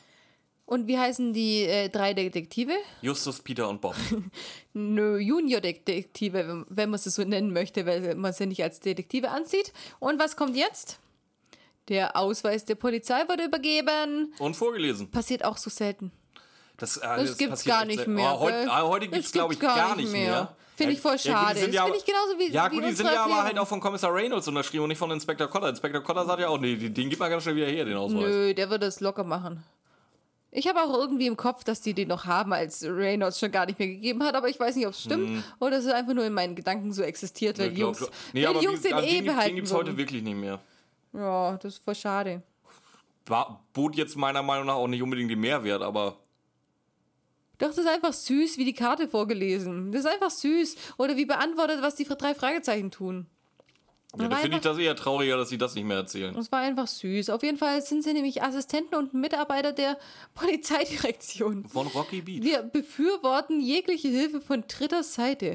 Und wie heißen die äh, drei Detektive? Justus, Peter und Bob. Nö, Junior-Detektive, wenn- wenn man sie so nennen möchte, weil man sie nicht als Detektive ansieht. Und was kommt jetzt? Der Ausweis der Polizei wurde übergeben. Und vorgelesen. Passiert auch so selten. Das, äh, Das gibt's passiert gar nicht mehr, Oh, heute ah, heute Das gibt es, glaube ich, gibt's gar nicht mehr. Finde ich voll gut, die schade. sind Das ja finde ich genauso wie Ja, wie gut, die sind ja aber halt auch von Kommissar Reynolds unterschrieben und nicht von Inspector Cotter. Inspector Cotter sagt ja auch, nee, den gibt man ganz schnell wieder her, den Ausweis. Nö, der würde es locker machen. Ich habe auch irgendwie im Kopf, dass die den noch haben, als Reynolds schon gar nicht mehr gegeben hat, aber ich weiß nicht, ob es stimmt oder es ist einfach nur in meinen Gedanken so existiert, weil die glaub Jungs, schon. weil die Jungs wie- den also eh den, den behalten gibt's heute wirklich nicht mehr. Ja, das ist voll schade. War, bot jetzt meiner Meinung nach auch nicht unbedingt den Mehrwert, aber Doch, das ist einfach süß, wie die Karte vorgelesen. Das ist einfach süß. Oder wie beantwortet, was die drei Fragezeichen tun. ja, da finde ich das eher trauriger, dass sie das nicht mehr erzählen. Das war einfach süß. Auf jeden Fall sind sie nämlich Assistenten und Mitarbeiter der Polizeidirektion. Von Rocky Beach. Wir befürworten jegliche Hilfe von dritter Seite.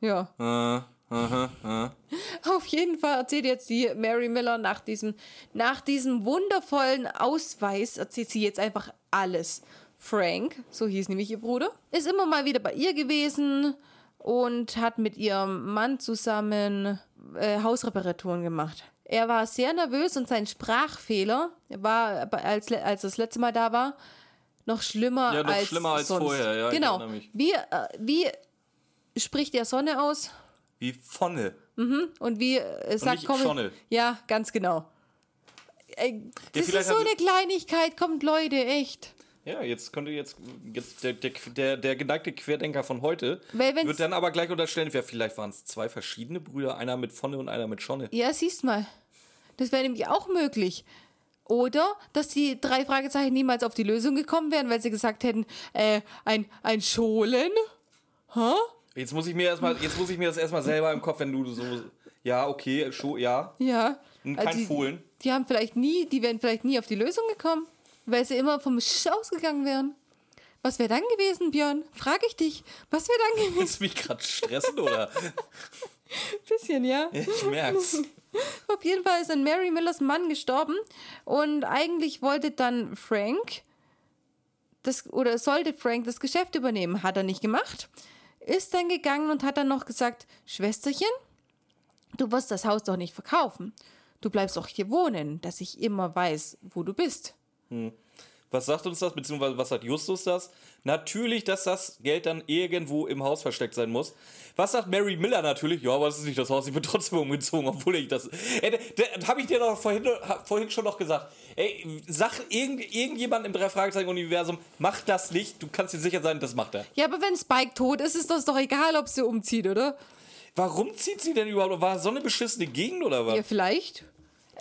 Äh, Ja. äh, aha, äh. Auf jeden Fall erzählt jetzt die Mary Miller nach diesem, nach diesem wundervollen Ausweis, erzählt sie jetzt einfach alles. Frank, so hieß nämlich ihr Bruder, ist immer mal wieder bei ihr gewesen und hat mit ihrem Mann zusammen äh, Hausreparaturen gemacht. Er war sehr nervös und sein Sprachfehler war, als, als das letzte Mal da war, noch schlimmer Ja, noch als schlimmer als sonst. vorher, ja, genau. Wie, äh, wie spricht der Sonne aus? Wie Vonne. Und wie äh, sagt Schonne. Ja, ganz genau. Äh, das vielleicht ist so eine Kleinigkeit, kommt Leute, echt. Ja, jetzt könnte jetzt, jetzt der, der, der, der geneigte Querdenker von heute wird dann aber gleich unterstellen, ja, vielleicht waren es zwei verschiedene Brüder, einer mit Vonne und einer mit Schonne. Ja, siehst mal. Das wäre nämlich auch möglich. Oder, dass die drei Fragezeichen niemals auf die Lösung gekommen wären, weil sie gesagt hätten, äh, ein, ein Scholen? Hä? Jetzt muss ich mir erstmal, jetzt muss ich mir das erstmal selber im Kopf, wenn du so, ja, okay, Scho, ja, Ja. und Also kein die, Fohlen. Die haben vielleicht nie, die wären vielleicht nie auf die Lösung gekommen, weil sie immer vom Sch ausgegangen wären. Was wäre dann gewesen, Björn? Frag ich dich. Was wäre dann gewesen? Willst du mich gerade stressen oder? Bisschen, ja. Ich merk's. Auf jeden Fall ist dann Mary Millers Mann gestorben und eigentlich wollte dann Frank das oder sollte Frank das Geschäft übernehmen, hat er nicht gemacht. Ist dann gegangen und hat dann noch gesagt, Schwesterchen, du wirst das Haus doch nicht verkaufen. Du bleibst doch hier wohnen, dass ich immer weiß, wo du bist. Was sagt uns das, beziehungsweise was sagt Justus das? Natürlich, dass das Geld dann irgendwo im Haus versteckt sein muss. Was sagt Mary Miller natürlich? Ja, aber das ist nicht das Haus, ich bin trotzdem umgezogen, obwohl ich das. Ey, das habe ich dir doch vorhin, vorhin schon noch gesagt. Ey, sag irgend, irgendjemand im Drei-Fragezeichen-Universum, mach das nicht, du kannst dir sicher sein, das macht er. Ja, aber wenn Spike tot ist, ist das doch egal, ob sie umzieht, oder? Warum zieht sie denn überhaupt? War so eine beschissene Gegend oder was? Ja, vielleicht.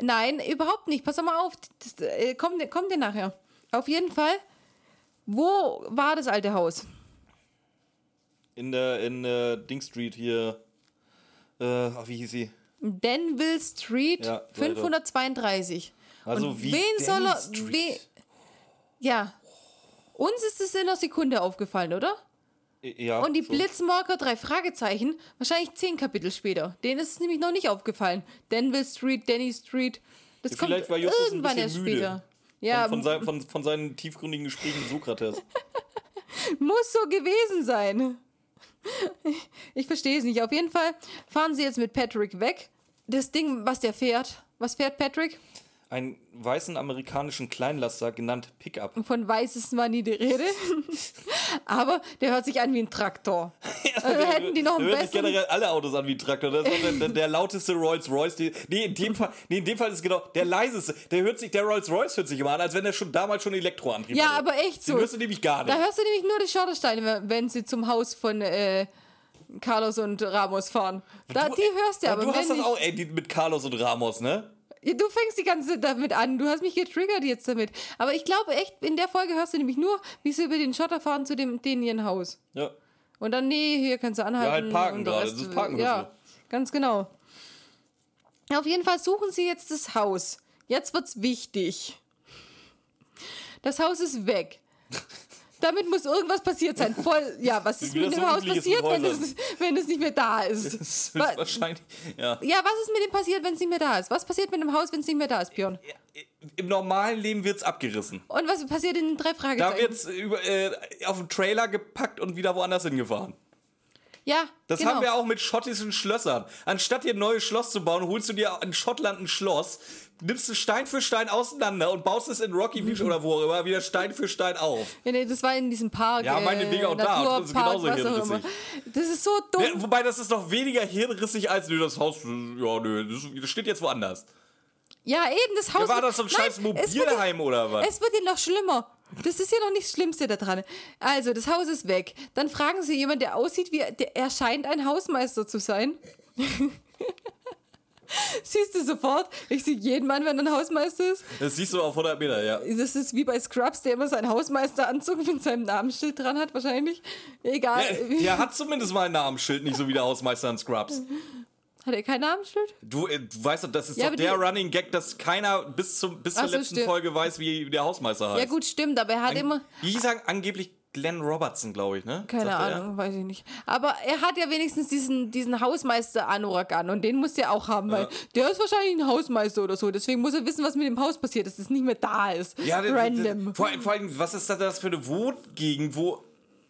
Nein, überhaupt nicht. Pass doch mal auf. Das, äh, kommt, kommt dir nachher. Auf jeden Fall. Wo war das alte Haus? In der, in der Ding Street hier. Äh, wie hieß sie? Denville Street Ja, weiter. 532. Also Und wie wen soll er. Denny We, Street. ja. Uns ist es in einer Sekunde aufgefallen, oder? Ja. Und die schon. Blitzmarker, drei Fragezeichen, wahrscheinlich zehn Kapitel später. Denen ist es nämlich noch nicht aufgefallen. Denville Street, Denny Street. Das Ja, kommt irgendwann erst später. Ja, von, von, von, von seinen tiefgründigen Gesprächen mit Sokrates. Muss so gewesen sein. Ich verstehe es nicht. Auf jeden Fall fahren sie jetzt mit Patrick weg. Das Ding, was der fährt. Was fährt Patrick? Einen weißen amerikanischen Kleinlaster genannt Pickup. Von weiß ist mal nie die Rede. Aber der hört sich an wie ein Traktor. Also hätten die noch einen Da hört sich besseren. generell alle Autos an wie ein Traktor. Das ist der, der, der lauteste Rolls Royce. Die, nee, in dem Fall, nee, in dem Fall ist es genau der leiseste. Der hört sich, der Rolls Royce hört sich immer an, als wenn er schon damals schon Elektroantrieb Ja, hatte. aber echt so. Den hörst du nämlich gar nicht. Da hörst du nämlich nur die Schottersteine, wenn sie zum Haus von äh, Carlos und Ramos fahren. Da, Du- die hörst du Ja, aber. du hast das auch, ey, mit Carlos und Ramos, ne? Du fängst die ganze Zeit damit an. Du hast mich getriggert jetzt damit. Aber ich glaube echt, in der Folge hörst du nämlich nur, wie sie über den Schotter fahren zu dem denen ihren Haus. Ja. Und dann, nee, hier kannst du anhalten. Ja, halt parken gerade. Rest- Das ist Parken Ja, ganz genau. Auf jeden Fall suchen sie jetzt das Haus. Jetzt wird's wichtig. Das Haus ist weg. Damit muss irgendwas passiert sein. Voll, ja, was ist mit dem so Haus passiert, wenn es, wenn es nicht mehr da ist? Das ist Wa- wahrscheinlich. Ja. Ja, was ist mit dem passiert, wenn es nicht mehr da ist? Was passiert mit dem Haus, wenn es nicht mehr da ist, Björn? Im normalen Leben wird's abgerissen. Und was passiert in den drei Da Fragezeichen? wird's über, äh, auf den Trailer gepackt und wieder woanders hingefahren. ja, Das genau. haben wir auch mit schottischen Schlössern. Anstatt dir ein neues Schloss zu bauen, holst du dir in Schottland ein Schloss, nimmst es Stein für Stein auseinander und baust es in Rocky Beach oder wo auch immer wieder Stein für Stein auf. Ja, nee, das war in diesem Park. Ja, meinetwegen auch da. Das ist genauso hirnrissig. Das ist so dumm. Ja, wobei das ist noch weniger hirnrissig als nö, das Haus. Ja, nö, das, steht jetzt woanders. Ja, eben, das Haus. Ja, war das so ein scheiß Mobilheim oder was? Es wird ja noch schlimmer. Das ist ja noch nicht das Schlimmste daran. Also, das Haus ist weg. Dann fragen sie jemanden, der aussieht wie. Der, er scheint ein Hausmeister zu sein. Siehst du sofort? Ich sehe jeden Mann, wenn er ein Hausmeister ist. Das siehst du auf 100 Meter, ja. Das ist wie bei Scrubs, der immer seinen Hausmeisteranzug mit seinem Namensschild dran hat, wahrscheinlich. Egal. Der, der hat zumindest mal ein Namensschild, nicht so wie der Hausmeister in Scrubs. Hat er kein Namensschild? Du, äh, du weißt doch, das ist Ja, doch der die- Running Gag, dass keiner bis, zum, bis zur so, letzten stimmt. Folge weiß, wie der Hausmeister heißt. Ja, gut, stimmt, aber er hat immer. Wie hieß er angeblich Glenn Robertson, glaube ich, ne? Keine Sagte er? Ahnung, weiß ich nicht. Aber er hat ja wenigstens diesen, diesen Hausmeister-Anorak an und den muss er auch haben, weil der ist wahrscheinlich ein Hausmeister oder so. Deswegen muss er wissen, was mit dem Haus passiert, dass es nicht mehr da ist. Ja, das- Random. Vor, vor allem, was ist das für eine Wohngegend, wo,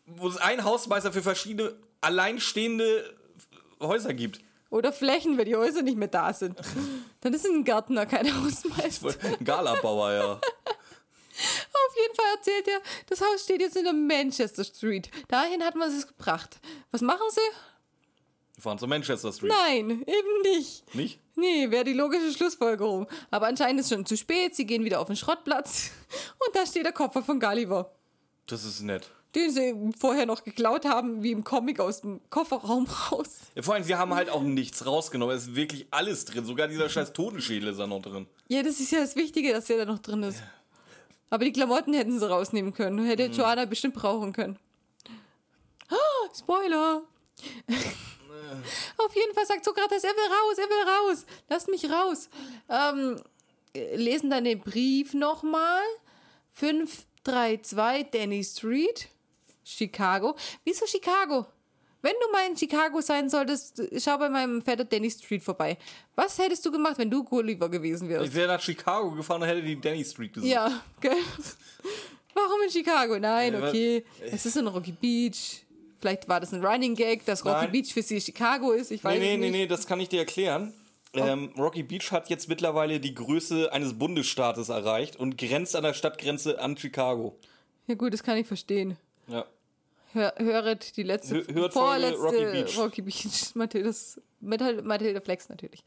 wo es einen Hausmeister für verschiedene alleinstehende Häuser gibt? Oder Flächen, wenn die Häuser nicht mehr da sind. Dann ist ein Gärtner, kein Hausmeister. Ein Galabauer, ja. Auf jeden Fall erzählt er, das Haus steht jetzt in der Manchester Street. Dahin hat man es gebracht. Was machen sie? Wir fahren zur Manchester Street. Nein, eben nicht. Nicht? Nee, wäre die logische Schlussfolgerung. Aber anscheinend ist es schon zu spät. Sie gehen wieder auf den Schrottplatz. Und da steht der Koffer von Gulliver. Das ist nett. Den sie vorher noch geklaut haben, wie im Comic aus dem Kofferraum raus. Ja, vor allem, sie haben halt auch nichts rausgenommen. Es ist wirklich alles drin. Sogar dieser scheiß Totenschädel ist da noch drin. Ja, das ist ja das Wichtige, dass der da noch drin ist. Aber die Klamotten hätten sie rausnehmen können. Hätte Joanna bestimmt brauchen können. Ah, Spoiler! Auf jeden Fall sagt Sokrates, er will raus, er will raus. Lasst mich raus. Ähm, äh, lesen dann den Brief nochmal. 532 Danny Street, Chicago. Wieso Chicago? Wenn du mal in Chicago sein solltest, schau bei meinem Vetter Danny Street vorbei. Was hättest du gemacht, wenn du Gulliver gewesen wärst? Ich wäre nach Chicago gefahren und hätte die Danny Street gesehen. Ja, gell? Warum in Chicago? Nein, okay. Es ist in Rocky Beach. Vielleicht war das ein Running Gag, dass Rocky Nein. Beach für sie Chicago ist. Ich weiß Nee, nee, es nee, nicht. nee, das kann ich dir erklären. Ähm, Rocky Beach hat jetzt mittlerweile die Größe eines Bundesstaates erreicht und grenzt an der Stadtgrenze an Chicago. Ja gut, das kann ich verstehen. Ja. Hör, höret die letzte, Hö- hört vorletzte Rocky Beach. Rocky Beach. Mathildas, Mathilda, Mathilda Flex natürlich.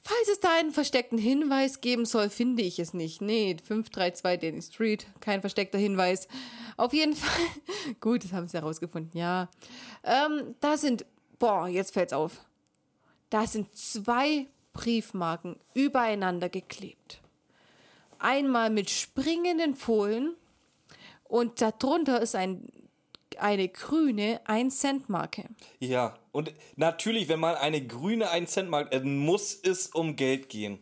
Falls es da einen versteckten Hinweis geben soll, finde ich es nicht. Nee, 532 Danny Street, kein versteckter Hinweis. Auf jeden Fall, gut, das haben sie herausgefunden, ja. Ähm, da sind, boah, jetzt fällt's auf. Da sind zwei Briefmarken übereinander geklebt. Einmal mit springenden Fohlen und darunter ist ein, eine grüne 1-Cent-Marke. Ja, und natürlich, wenn man eine grüne 1 Cent mag, äh, muss es um Geld gehen.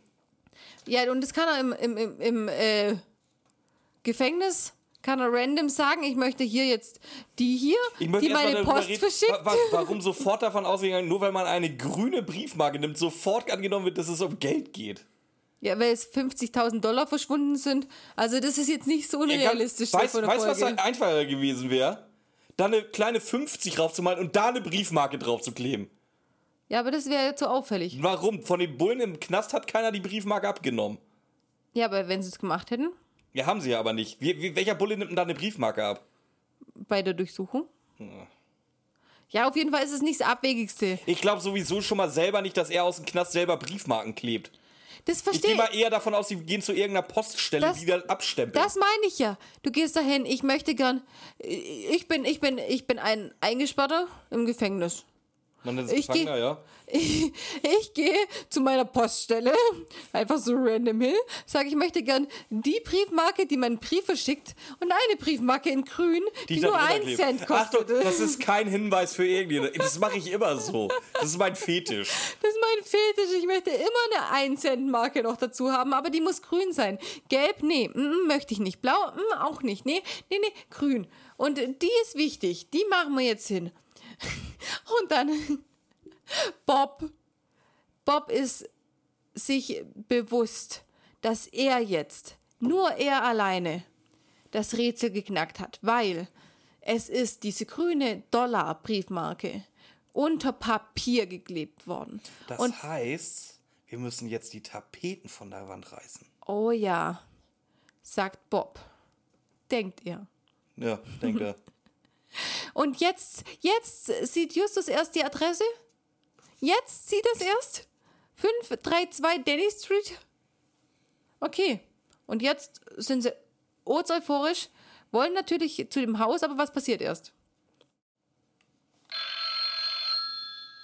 Ja, und das kann er im, im, im, im äh, Gefängnis, kann er random sagen, ich möchte hier jetzt die hier, die meine Post reden, verschickt. wa- wa- warum sofort davon ausgegangen, nur weil man eine grüne Briefmarke nimmt, sofort angenommen wird, dass es um Geld geht. Ja, weil es 50.000 Dollar verschwunden sind. Also das ist jetzt nicht so unrealistisch. Ja, weißt du, was einfacher gewesen wäre? Da eine kleine 50 draufzumalen und da eine Briefmarke drauf zu kleben. Ja, aber das wäre jetzt so auffällig. Warum? Von den Bullen im Knast hat keiner die Briefmarke abgenommen. Ja, aber wenn sie es gemacht hätten, Ja, haben sie ja aber nicht. Wie, wie, welcher Bulle nimmt denn da eine Briefmarke ab? bei der Durchsuchung. Ja, auf jeden Fall ist es nicht das Abwegigste. Ich glaube sowieso schon mal selber nicht, dass er aus dem Knast selber Briefmarken klebt. Das Ich gehe verstehe mal eher davon aus, sie gehen zu irgendeiner Poststelle, Das- die dann abstempeln. Das meine ich ja. Du gehst dahin, ich möchte gern. Ich bin, ich bin, ich bin ein Eingesperrter im Gefängnis. Man ist ich Gefangener, geh- ja. Ich, ich gehe zu meiner Poststelle, einfach so random hin, sage, ich möchte gern die Briefmarke, die meinen Brief verschickt und eine Briefmarke in grün, die, da nur drunter ein klebt. Cent Achtung, kostet. das ist kein Hinweis für irgendjemanden. Das mache ich immer so. Das ist mein Fetisch. Das ist mein Fetisch. Ich möchte immer eine 1-Cent-Marke noch dazu haben, aber die muss grün sein. Gelb, nee, mm, möchte ich nicht. Blau, mm, auch nicht. Nee, nee, nee, grün. Und die ist wichtig. Die machen wir jetzt hin. Und dann Bob. Bob ist sich bewusst, dass er jetzt, nur er alleine, das Rätsel geknackt hat, weil es ist diese grüne Dollar-Briefmarke unter Papier geklebt worden. Das Und heißt, wir müssen jetzt die Tapeten von der Wand reißen. oh ja, sagt Bob. Denkt er. Ja, denkt er. Und jetzt, jetzt sieht Justus erst die Adresse? Jetzt sieht es erst? 532 Denny Street? Okay. Und jetzt sind sie. Oz euphorisch, wollen natürlich zu dem Haus, aber was passiert erst?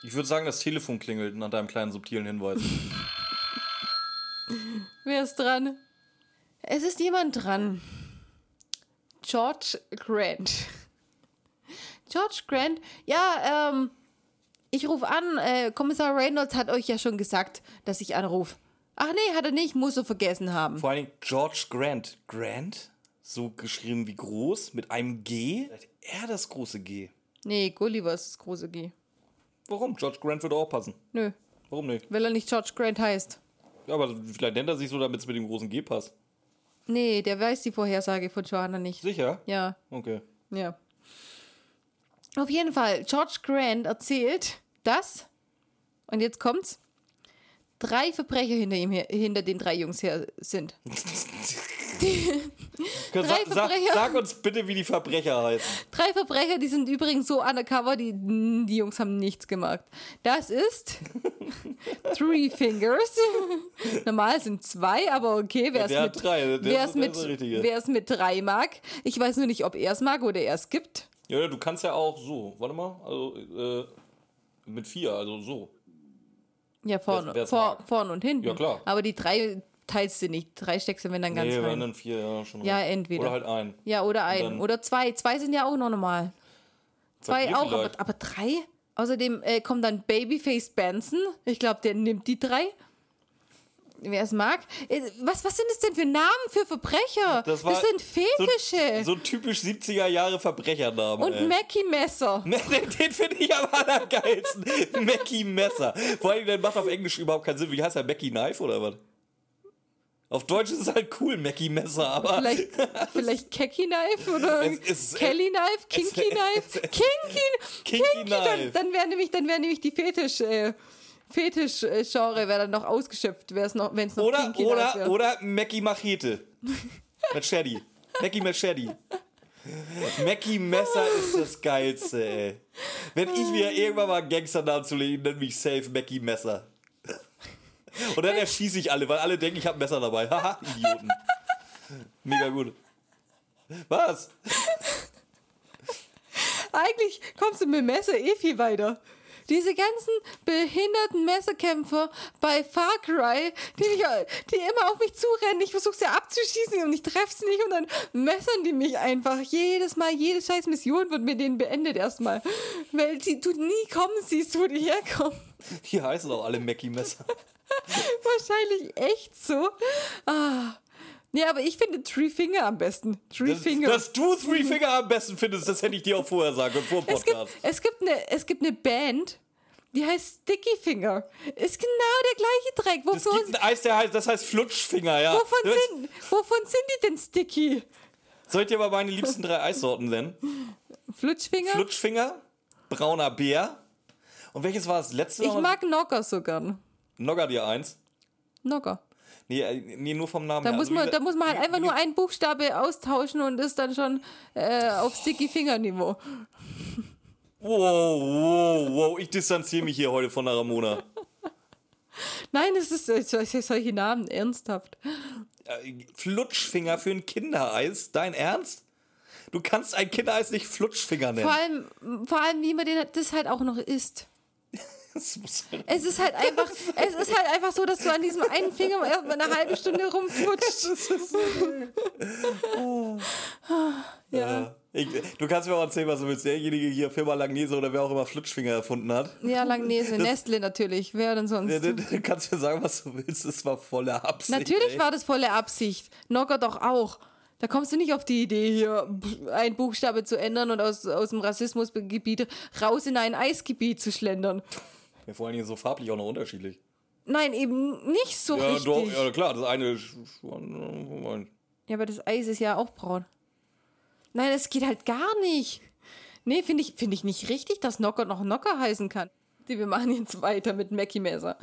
Ich würde sagen, das Telefon klingelt nach deinem kleinen subtilen Hinweis. Wer ist dran? Es ist jemand dran. George Grant. George Grant, ja, ähm, ich rufe an. Äh, Kommissar Reynolds hat euch ja schon gesagt, dass ich anrufe. Ach nee, hat er nicht, muss er vergessen haben. Vor allen Dingen George Grant. Grant? So geschrieben wie groß, mit einem G? Er das große G. Nee, Gulliver ist das große G. Warum? George Grant würde auch passen. Nö, Warum nicht? weil er nicht George Grant heißt. Ja, aber vielleicht nennt er sich so, damit es mit dem großen G passt. Nee, der weiß die Vorhersage von Johanna nicht. Sicher? Ja, Okay. ja. Auf jeden Fall, George Grant erzählt, dass, und jetzt kommt's, drei Verbrecher hinter ihm her, hinter den drei Jungs her sind. Drei sag, Verbrecher. sag uns bitte, wie die Verbrecher heißen. Drei Verbrecher, die sind übrigens so undercover, die, die Jungs haben nichts gemacht. Das ist Three Fingers. Normal sind zwei, aber okay, wer es mit, drei, ist- es mit, wer es mit drei mag. Ich weiß nur nicht, ob er es mag oder er es gibt. Ja, du kannst ja auch so. Warte mal. Also, äh, mit vier, also so. Ja, vorne, wer vor, vorne und hinten. Ja, klar. Aber die drei teilst du nicht. Drei steckst du, wenn dann ganz nee, rein. wenn dann vier, ja, schon. Ja, recht. entweder. Oder halt ein. Ja, oder ein. Oder zwei. Zwei sind ja auch noch normal. Zwei auch, aber, aber drei? Außerdem äh, kommt dann Babyface Benson. Ich glaube, der nimmt die drei. Wer es mag. Äh, Was, was sind das denn für Namen für Verbrecher? Das war sind Fetische. So typisch 70er Jahre Verbrechername. Und ey. Mackie Messer. Den, den finde ich am allergeilsten. Mackie Messer. Vor allem, der macht auf Englisch überhaupt keinen Sinn. Wie heißt er? Mackie Knife oder was? Auf Deutsch ist es halt cool, Mackie Messer, aber. Vielleicht, vielleicht Kecky Knife oder Es ist- Kelly Knife, Kinky es- Knife, Kinky, Kinky Kinky, dann, Knife. dann wäre nämlich, dann wär nämlich die Fetisch, äh, Fetisch-Genre wäre dann noch ausgeschöpft, wäre es noch, wenn es noch Oder, oder, oder Mackie Machete. Machete. Mackie Machete. Mackie Messer ist das Geilste, ey. Wenn ich mir irgendwann mal einen Gangsternamen zulegen, nenn mich safe Mackie Messer. Und dann erschieße ich alle, weil alle denken, ich habe ein Messer dabei. Haha, Idioten. Mega gut. Was? Eigentlich kommst du mit dem Messer eh viel weiter. Diese ganzen behinderten Messerkämpfer bei Far Cry, die, mich, die immer auf mich zurennen, ich versuche sie abzuschießen und ich treffe sie nicht und dann messern die mich einfach. Jedes Mal, jede scheiß Mission wird mit denen beendet erstmal. Weil die, du nie kommen siehst, wo die herkommen. Die heißen auch alle Mackie Messer. Wahrscheinlich echt so. Ah. Nee, aber ich finde Three Finger am besten. Three Dass, Finger. dass du Three Finger am besten findest, das hätte ich dir auch vorher sagen können, vor dem Es gibt, Podcast. es, gibt eine, es gibt eine Band, die heißt Sticky Finger. Ist genau der gleiche Dreck. Wovon, gibt ein Eis, der heißt, das heißt Flutschfinger, ja. wovon, Das- sind, wovon sind die denn Sticky? Soll ich dir mal meine liebsten drei Eissorten nennen? Flutschfinger? Flutschfinger, brauner Bär. Und welches war das letzte? ich mag Nocker so gern. Nogger dir eins. Nocker. Nee, äh, nee, nur vom Namen Da, her. muss Also man, da muss man halt einfach nur einen Buchstabe austauschen und ist dann schon äh, auf Sticky Finger Niveau. Wow, wow, wow. Ich distanziere mich hier heute von der Ramona. Nein, es ist solche, solche Namen, ernsthaft. Äh, Flutschfinger für ein Kindereis? Dein Ernst? Du kannst ein Kindereis nicht Flutschfinger nennen. Vor allem, vor allem, wie man den, das halt auch noch isst. Das halt Es ist halt einfach, es ist halt einfach so, dass du an diesem einen Finger erst mal eine halbe Stunde rumflutscht. Ja. Ich, du kannst mir auch erzählen, was du willst. Derjenige hier, Firma Langnese oder wer auch immer Flutschfinger erfunden hat. Ja, Langnese, Nestle natürlich. Wer denn sonst? Du, du kannst mir sagen, was du willst. Das war volle Absicht. Natürlich ey. war das volle Absicht. Nocker doch auch. Da kommst du nicht auf die Idee, hier einen Buchstabe zu ändern und aus, aus dem Rassismusgebiet raus in ein Eisgebiet zu schlendern. Ja, vor allen Dingen so farblich auch noch unterschiedlich. Nein, eben nicht so Ja, richtig. doch, ja, klar, das eine. ist schon- Ja, aber das Eis ist ja auch braun. Nein, das geht halt gar nicht. Nee, finde ich, find ich nicht richtig, dass Nocker noch Nocker heißen kann. Die, Wir machen jetzt weiter mit Mackie Messer.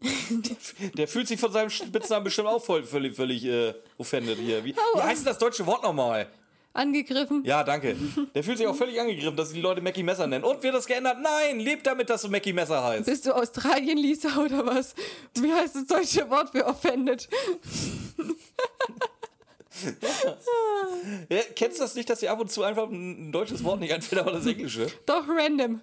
Der fühlt sich von seinem Spitznamen bestimmt auch voll, völlig, völlig äh, offended hier. Wie, wie heißt denn das deutsche Wort nochmal? Angegriffen. Ja, danke. Der fühlt sich auch völlig angegriffen, dass die Leute Mackie Messer nennen. Und wird das geändert? Nein, lebt damit, dass du Mackie Messer heißt. Bist du Australien, Lisa, oder was? Wie heißt das deutsche Wort für offended? Ja, kennst du das nicht, dass dir ab und zu einfach ein deutsches Wort nicht einfällt, aber das Englische? Doch, random.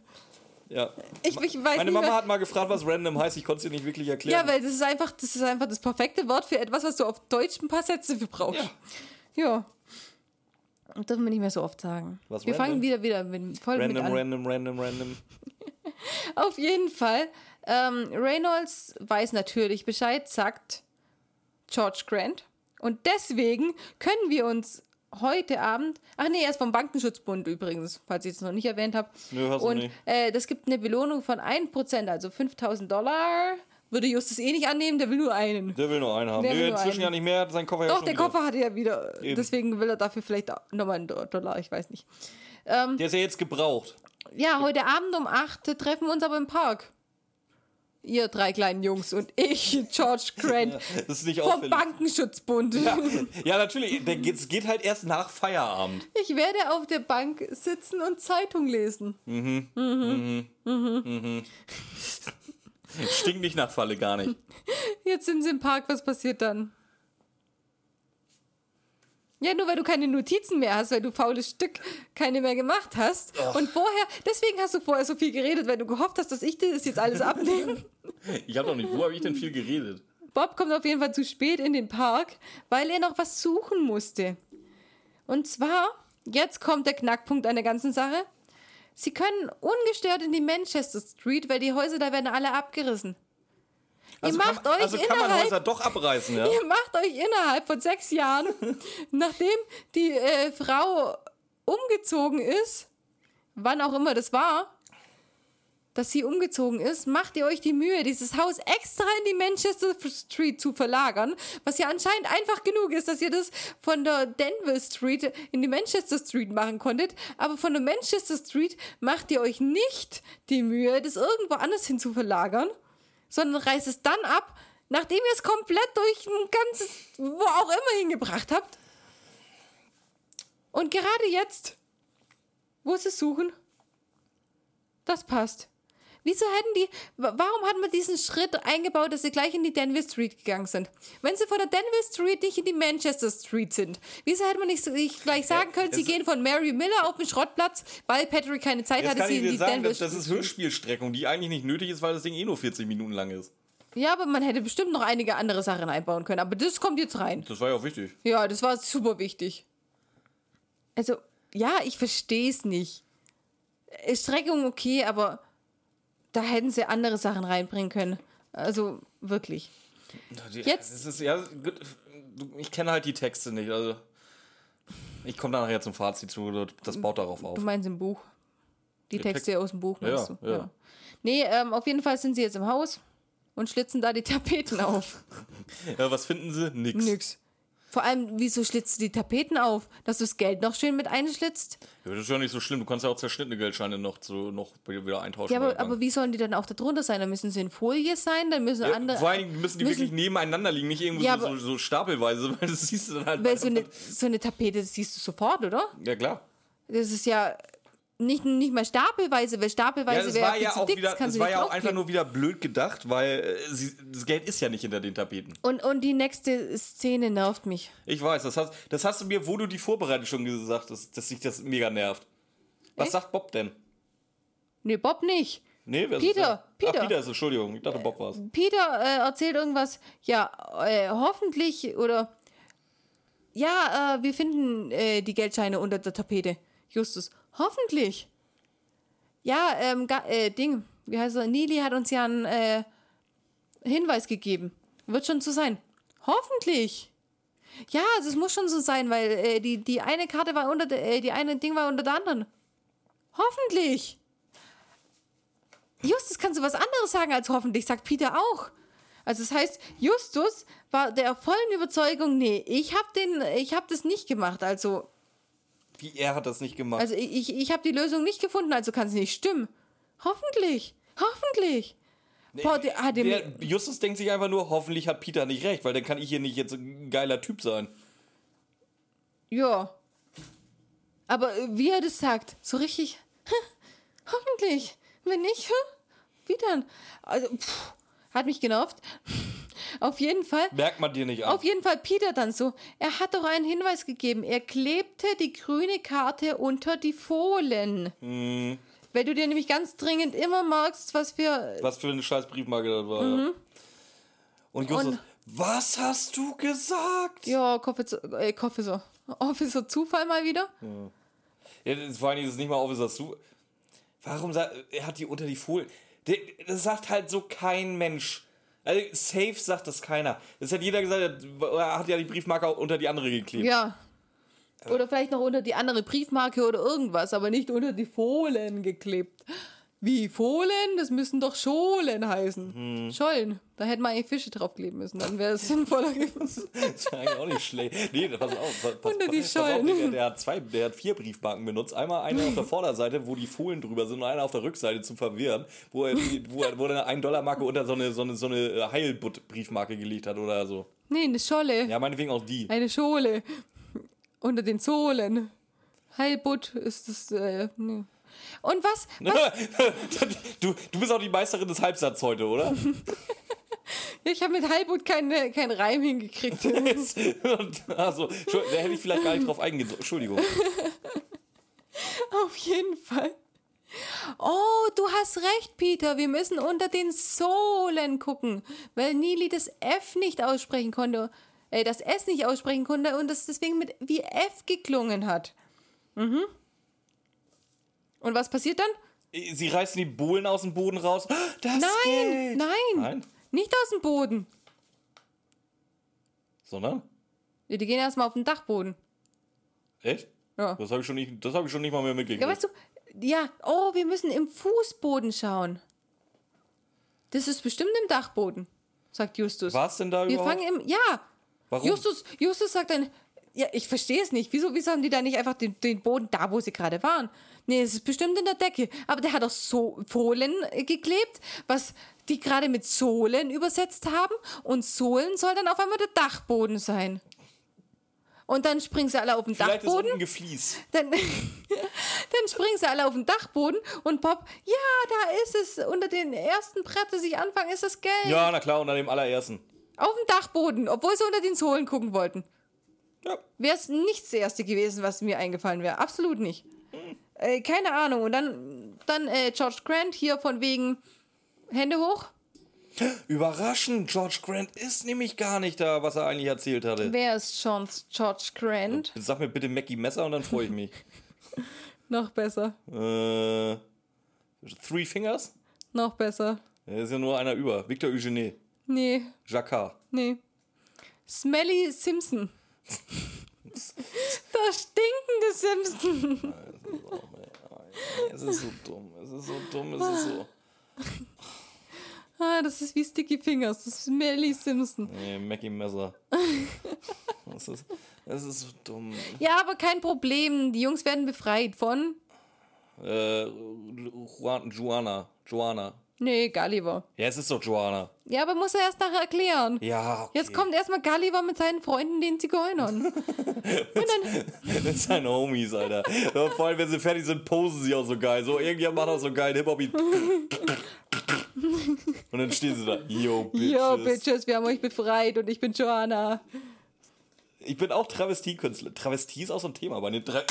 Ja. Ich, ich weiß Meine nicht Mama hat mal gefragt, was random heißt. Ich konnte es dir nicht wirklich Ja, erklären. weil das ist einfach das ist einfach das perfekte Wort für etwas, was du auf Deutsch ein paar Sätze für brauchst. Ja. Ja. Das dürfen wir nicht mehr so oft sagen. Was, wir fangen random? wieder wieder mit, voll random, mit an. random, random, random. Auf jeden Fall. Ähm, Reynolds weiß natürlich Bescheid, sagt George Grant. Und deswegen können wir uns heute Abend, ach nee, er ist vom Bankenschutzbund übrigens, falls ich es noch nicht erwähnt habe. Nö, hast du Und nicht. äh, das gibt eine Belohnung von 1%, also 5000 Dollar. Würde Justus eh nicht annehmen, der will nur einen. Der will nur einen haben. Der will Nee, inzwischen einen. ja nicht mehr. Sein Koffer ja Doch, schon der wieder. Koffer hat er ja wieder. Eben. Deswegen will er dafür vielleicht nochmal einen Dollar, ich weiß nicht. Der ist ja jetzt gebraucht. Ja, heute Abend um 8 treffen wir uns aber im Park. Ihr drei kleinen Jungs und ich, George Grant, Das ist nicht vom auffällig. Bankenschutzbund. Ja, natürlich. der geht- Es geht halt erst nach Feierabend. Ich werde auf der Bank sitzen und Zeitung lesen. Stinkt nicht nach Falle, gar nicht. Jetzt sind sie im Park, was passiert dann? Ja, nur weil du keine Notizen mehr hast, weil du faules Stück keine mehr gemacht hast. Und vorher, deswegen hast du vorher so viel geredet, weil du gehofft hast, dass ich dir das jetzt alles abnehme. Ich hab doch nicht. Wo habe ich denn viel geredet? Bob kommt auf jeden Fall zu spät in den Park, weil er noch was suchen musste. Und zwar, jetzt kommt der Knackpunkt an der ganzen Sache. Sie können ungestört in die Manchester Street, weil die Häuser da werden alle abgerissen. Also Ihr macht kann, euch also kann man innerhalb- Häuser doch abreißen, ja? Ihr macht euch innerhalb von sechs Jahren, nachdem die äh, Frau umgezogen ist, wann auch immer das war, dass sie umgezogen ist, macht ihr euch die Mühe, dieses Haus extra in die Manchester Street zu verlagern, was ja anscheinend einfach genug ist, dass ihr das von der Denville Street in die Manchester Street machen konntet, aber von der Manchester Street macht ihr euch nicht die Mühe, das irgendwo anders hin zu verlagern, sondern reißt es dann ab, nachdem ihr es komplett durch ein ganzes, wo auch immer hingebracht habt. Und gerade jetzt, wo sie suchen, das passt. Wieso hätten die, wa- warum hat man diesen Schritt eingebaut, dass sie gleich in die Denville Street gegangen sind? Wenn sie von der Denville Street nicht in die Manchester Street sind, wieso hätte man nicht, nicht gleich sagen können, sie es- gehen von Mary Miller auf den Schrottplatz, weil Patrick keine Zeit hatte, sie in die sagen, Denville das, das ist Hörspielstreckung, die eigentlich nicht nötig ist, weil das Ding eh nur 40 Minuten lang ist. Ja, aber man hätte bestimmt noch einige andere Sachen einbauen können, aber das kommt jetzt rein. Das war ja auch wichtig. Ja, das war super wichtig. Also, ja, ich verstehe es nicht. Äh, Streckung okay, aber da hätten sie andere Sachen reinbringen können. Also, wirklich. Jetzt- Das ist, ja, ich kenne halt die Texte nicht, also. Ich komme da nachher zum Fazit zu, das baut darauf auf. Du meinst im Buch? Die Die Texte aus dem Buch, meinst Ja, du? ja. Nee, ähm, auf jeden Fall sind sie jetzt im Haus und schlitzen da die Tapeten auf. Ja, was finden sie? Nix. Nix. Vor allem, wieso schlitzt du die Tapeten auf? Dass du das Geld noch schön mit einschlitzt? Ja, das ist ja nicht so schlimm. Du kannst ja auch zerschnittene Geldscheine noch, zu, noch wieder eintauschen. Ja, aber, aber wie sollen die dann auch da drunter sein? Dann müssen sie in Folie sein, dann müssen ja, andere. vor allen Dingen müssen die müssen- wirklich nebeneinander liegen, nicht irgendwo Ja, so, aber- so, stapelweise, weil das siehst du dann halt. Weil so eine, so eine Tapete, das siehst du sofort, oder? Ja, klar. Das ist ja nicht, nicht mal stapelweise, weil Ja, stapelweise das wäre ja zu dick, wieder, das das war ja auch einfach nur wieder blöd gedacht, weil äh, sie, das Geld ist ja nicht hinter den Tapeten. Und, und die nächste Szene nervt mich. Ich weiß, das hast, das hast du mir, wo du die Vorbereitung schon gesagt hast, dass sich das mega nervt. Was Echt? sagt Bob denn? Nee, Bob nicht. Nee, wer ist Peter, denn? Peter. Ach, Peter ist Entschuldigung. Ich dachte, Bob war es. Peter äh, erzählt irgendwas, ja, äh, hoffentlich oder ja, äh, wir finden äh, die Geldscheine unter der Tapete. Justus, hoffentlich. Ja, ähm, äh, Ding, wie heißt er? Nili hat uns ja einen äh, Hinweis gegeben. Wird schon so sein. Hoffentlich. Ja, das muss schon so sein, weil äh, die, die eine Karte war unter der, äh, die eine Ding war unter der anderen. Hoffentlich. Justus kannst du was anderes sagen als hoffentlich, sagt Peter auch. Also das heißt, Justus war der vollen Überzeugung, nee, ich habe den, ich habe das nicht gemacht. Also, Wie er hat das nicht gemacht. also ich, ich, ich habe die Lösung nicht gefunden, also kann es nicht stimmen. Hoffentlich, hoffentlich. Boah, der, ah, der, der, Justus denkt sich einfach nur, hoffentlich hat Peter nicht recht, weil dann kann ich hier nicht jetzt ein geiler Typ sein. ja. Aber äh, wie er das sagt, so richtig, hoffentlich. Wenn nicht, wie dann? Also, pff, hat mich genervt. Auf jeden Fall. Merkt man dir nicht an. Auf jeden Fall Peter dann so. Er hat doch einen Hinweis gegeben. Er klebte die grüne Karte unter die Fohlen. Hm. Weil du dir nämlich ganz dringend immer merkst, was wir. Was für eine scheiß Briefmarke das war. Ja. Und Justus, Mhm. Und- was hast du gesagt? Ja, Officer, äh, Officer, Officer Zufall mal wieder. Ja, das, vor allem ist es nicht mal Officer zu. Warum sagt er hat die unter die? Der- Das sagt halt so kein Mensch. Also safe sagt das keiner. Das hat jeder gesagt, er hat ja die Briefmarke unter die andere geklebt. Ja. Oder vielleicht noch unter die andere Briefmarke oder irgendwas, aber nicht unter die Fohlen geklebt. Wie Fohlen? Das müssen doch Scholen heißen. Hm. Schollen. Da hätten wir eigentlich Fische draufkleben müssen, dann wäre es sinnvoller gewesen. Das ist eigentlich auch nicht schlecht. Nee, pass auf. Pass, pass, Unter die pass auf Schollen. der, der, hat zwei, der hat vier Briefmarken benutzt. Einmal eine auf der Vorderseite, wo die Folien drüber sind, und eine auf der Rückseite zum Verwirren, wo er, wo er, wo er eine 1-Dollar-Marke unter so eine, so eine, so eine Heilbutt-Briefmarke gelegt hat oder so. Nee, eine Scholle. Ja, meinetwegen auch die. Eine Schole. Unter den Sohlen. Heilbutt ist das. Äh, nee. Und was? was du, du bist auch die Meisterin des Halbsatzes heute, oder? ich habe mit Heilbutt keinen kein Reim hingekriegt. Also, da hätte ich vielleicht gar nicht drauf eingehen sollen. Entschuldigung. Auf jeden Fall. Oh, du hast recht, Peter. Wir müssen unter den Sohlen gucken, weil Nili das F nicht aussprechen konnte. Äh, das S nicht aussprechen konnte und das deswegen mit wie F geklungen hat. Mhm. Und was passiert dann? Sie reißen die Bohlen aus dem Boden raus. Das Nein, nein, Nein? Nicht aus dem Boden. Sondern? Ja, die gehen erstmal auf den Dachboden. Echt? Ja. Das habe ich, schon nicht- das hab ich schon nicht mal mehr mitgekriegt. Ja, weißt du, ja, oh, wir müssen im Fußboden schauen. Das ist bestimmt im Dachboden, sagt Justus. War es denn da Wir überhaupt? fangen im. Ja! Warum? Justus, Justus sagt dann. Ja, ich verstehe es nicht. Wieso, wieso haben die da nicht einfach den, den Boden da, wo sie gerade waren? Nee, es ist bestimmt in der Decke. Aber der hat auch so Fohlen äh, geklebt, was die gerade mit Sohlen übersetzt haben. Und Sohlen soll dann auf einmal der Dachboden sein. Und dann springen sie alle auf den Vielleicht ist Dachboden. unten Geflies. Dann, dann springen sie alle auf den Dachboden und Bob, ja, da ist es. Unter den ersten Brett, das ich anfange, ist das Geld. Ja, na klar, unter dem allerersten. Auf dem Dachboden, obwohl sie unter den Sohlen gucken wollten. Ja. Wäre es nicht das erste gewesen, was mir eingefallen wäre. Absolut nicht. Äh, keine Ahnung. Und dann, dann äh, George Grant hier von wegen Hände hoch. Überraschend, George Grant ist nämlich gar nicht da, was er eigentlich erzählt hatte. Wer ist Johns George Grant? Sag mir bitte Mackie Messer und dann freue ich mich. Noch besser. äh, Three Fingers? Noch besser. Da ist ja nur einer über. Victor Eugene. Nee, Jacquard. nee. Smelly Simpson. Der stinkende Simpson. Es ist so dumm. Es ist so dumm. Es ist so. Ah, das ist wie Sticky Fingers. Das ist Smelly Simpson. Nee, Mackie Messer. Das ist, das ist so dumm. Ja, aber kein Problem. Die Jungs werden befreit von. Äh, Juan, Joanna. Nee, Gulliver. Ja, es ist doch Joanna. Ja, aber muss er erst nachher erklären. Ja, okay. Jetzt kommt erstmal Gulliver mit seinen Freunden, den Zigeunern. Das sind seine Homies, Alter. Vor allem, wenn sie fertig sind, posen sie auch so geil. So, irgendjemand macht auch so geil Hip-Hop. Und dann stehen sie da. Yo, Bitches. Yo, Bitches, wir haben euch befreit und ich bin Joanna. Ich bin auch Travestiekünstler. Travestie ist auch so ein Thema bei den drei,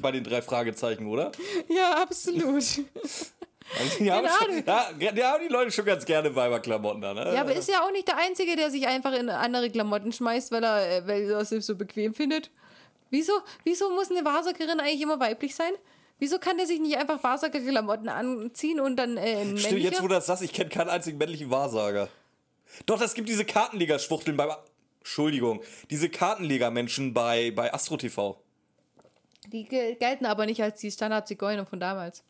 bei den drei Fragezeichen, oder? Ja, absolut. Also, die, haben schon, ja, die haben die Leute schon ganz gerne Weiberklamotten da, ne? Ja, aber ist ja auch nicht der Einzige, der sich einfach in andere Klamotten schmeißt, weil er, äh, weil er es so bequem findet. Wieso, wieso muss eine Wahrsagerin eigentlich immer weiblich sein? Wieso kann der sich nicht einfach Wahrsagerklamotten anziehen und dann äh, ein Stimmt, jetzt wo du das sagst, ich kenne keinen einzigen männlichen Wahrsager. Doch, das gibt diese Kartenleger-Schwuchteln beim. Entschuldigung, diese Kartenleger-Menschen bei, bei Astro TV. Die ge- gelten aber nicht als die Standard-Zigeuner von damals.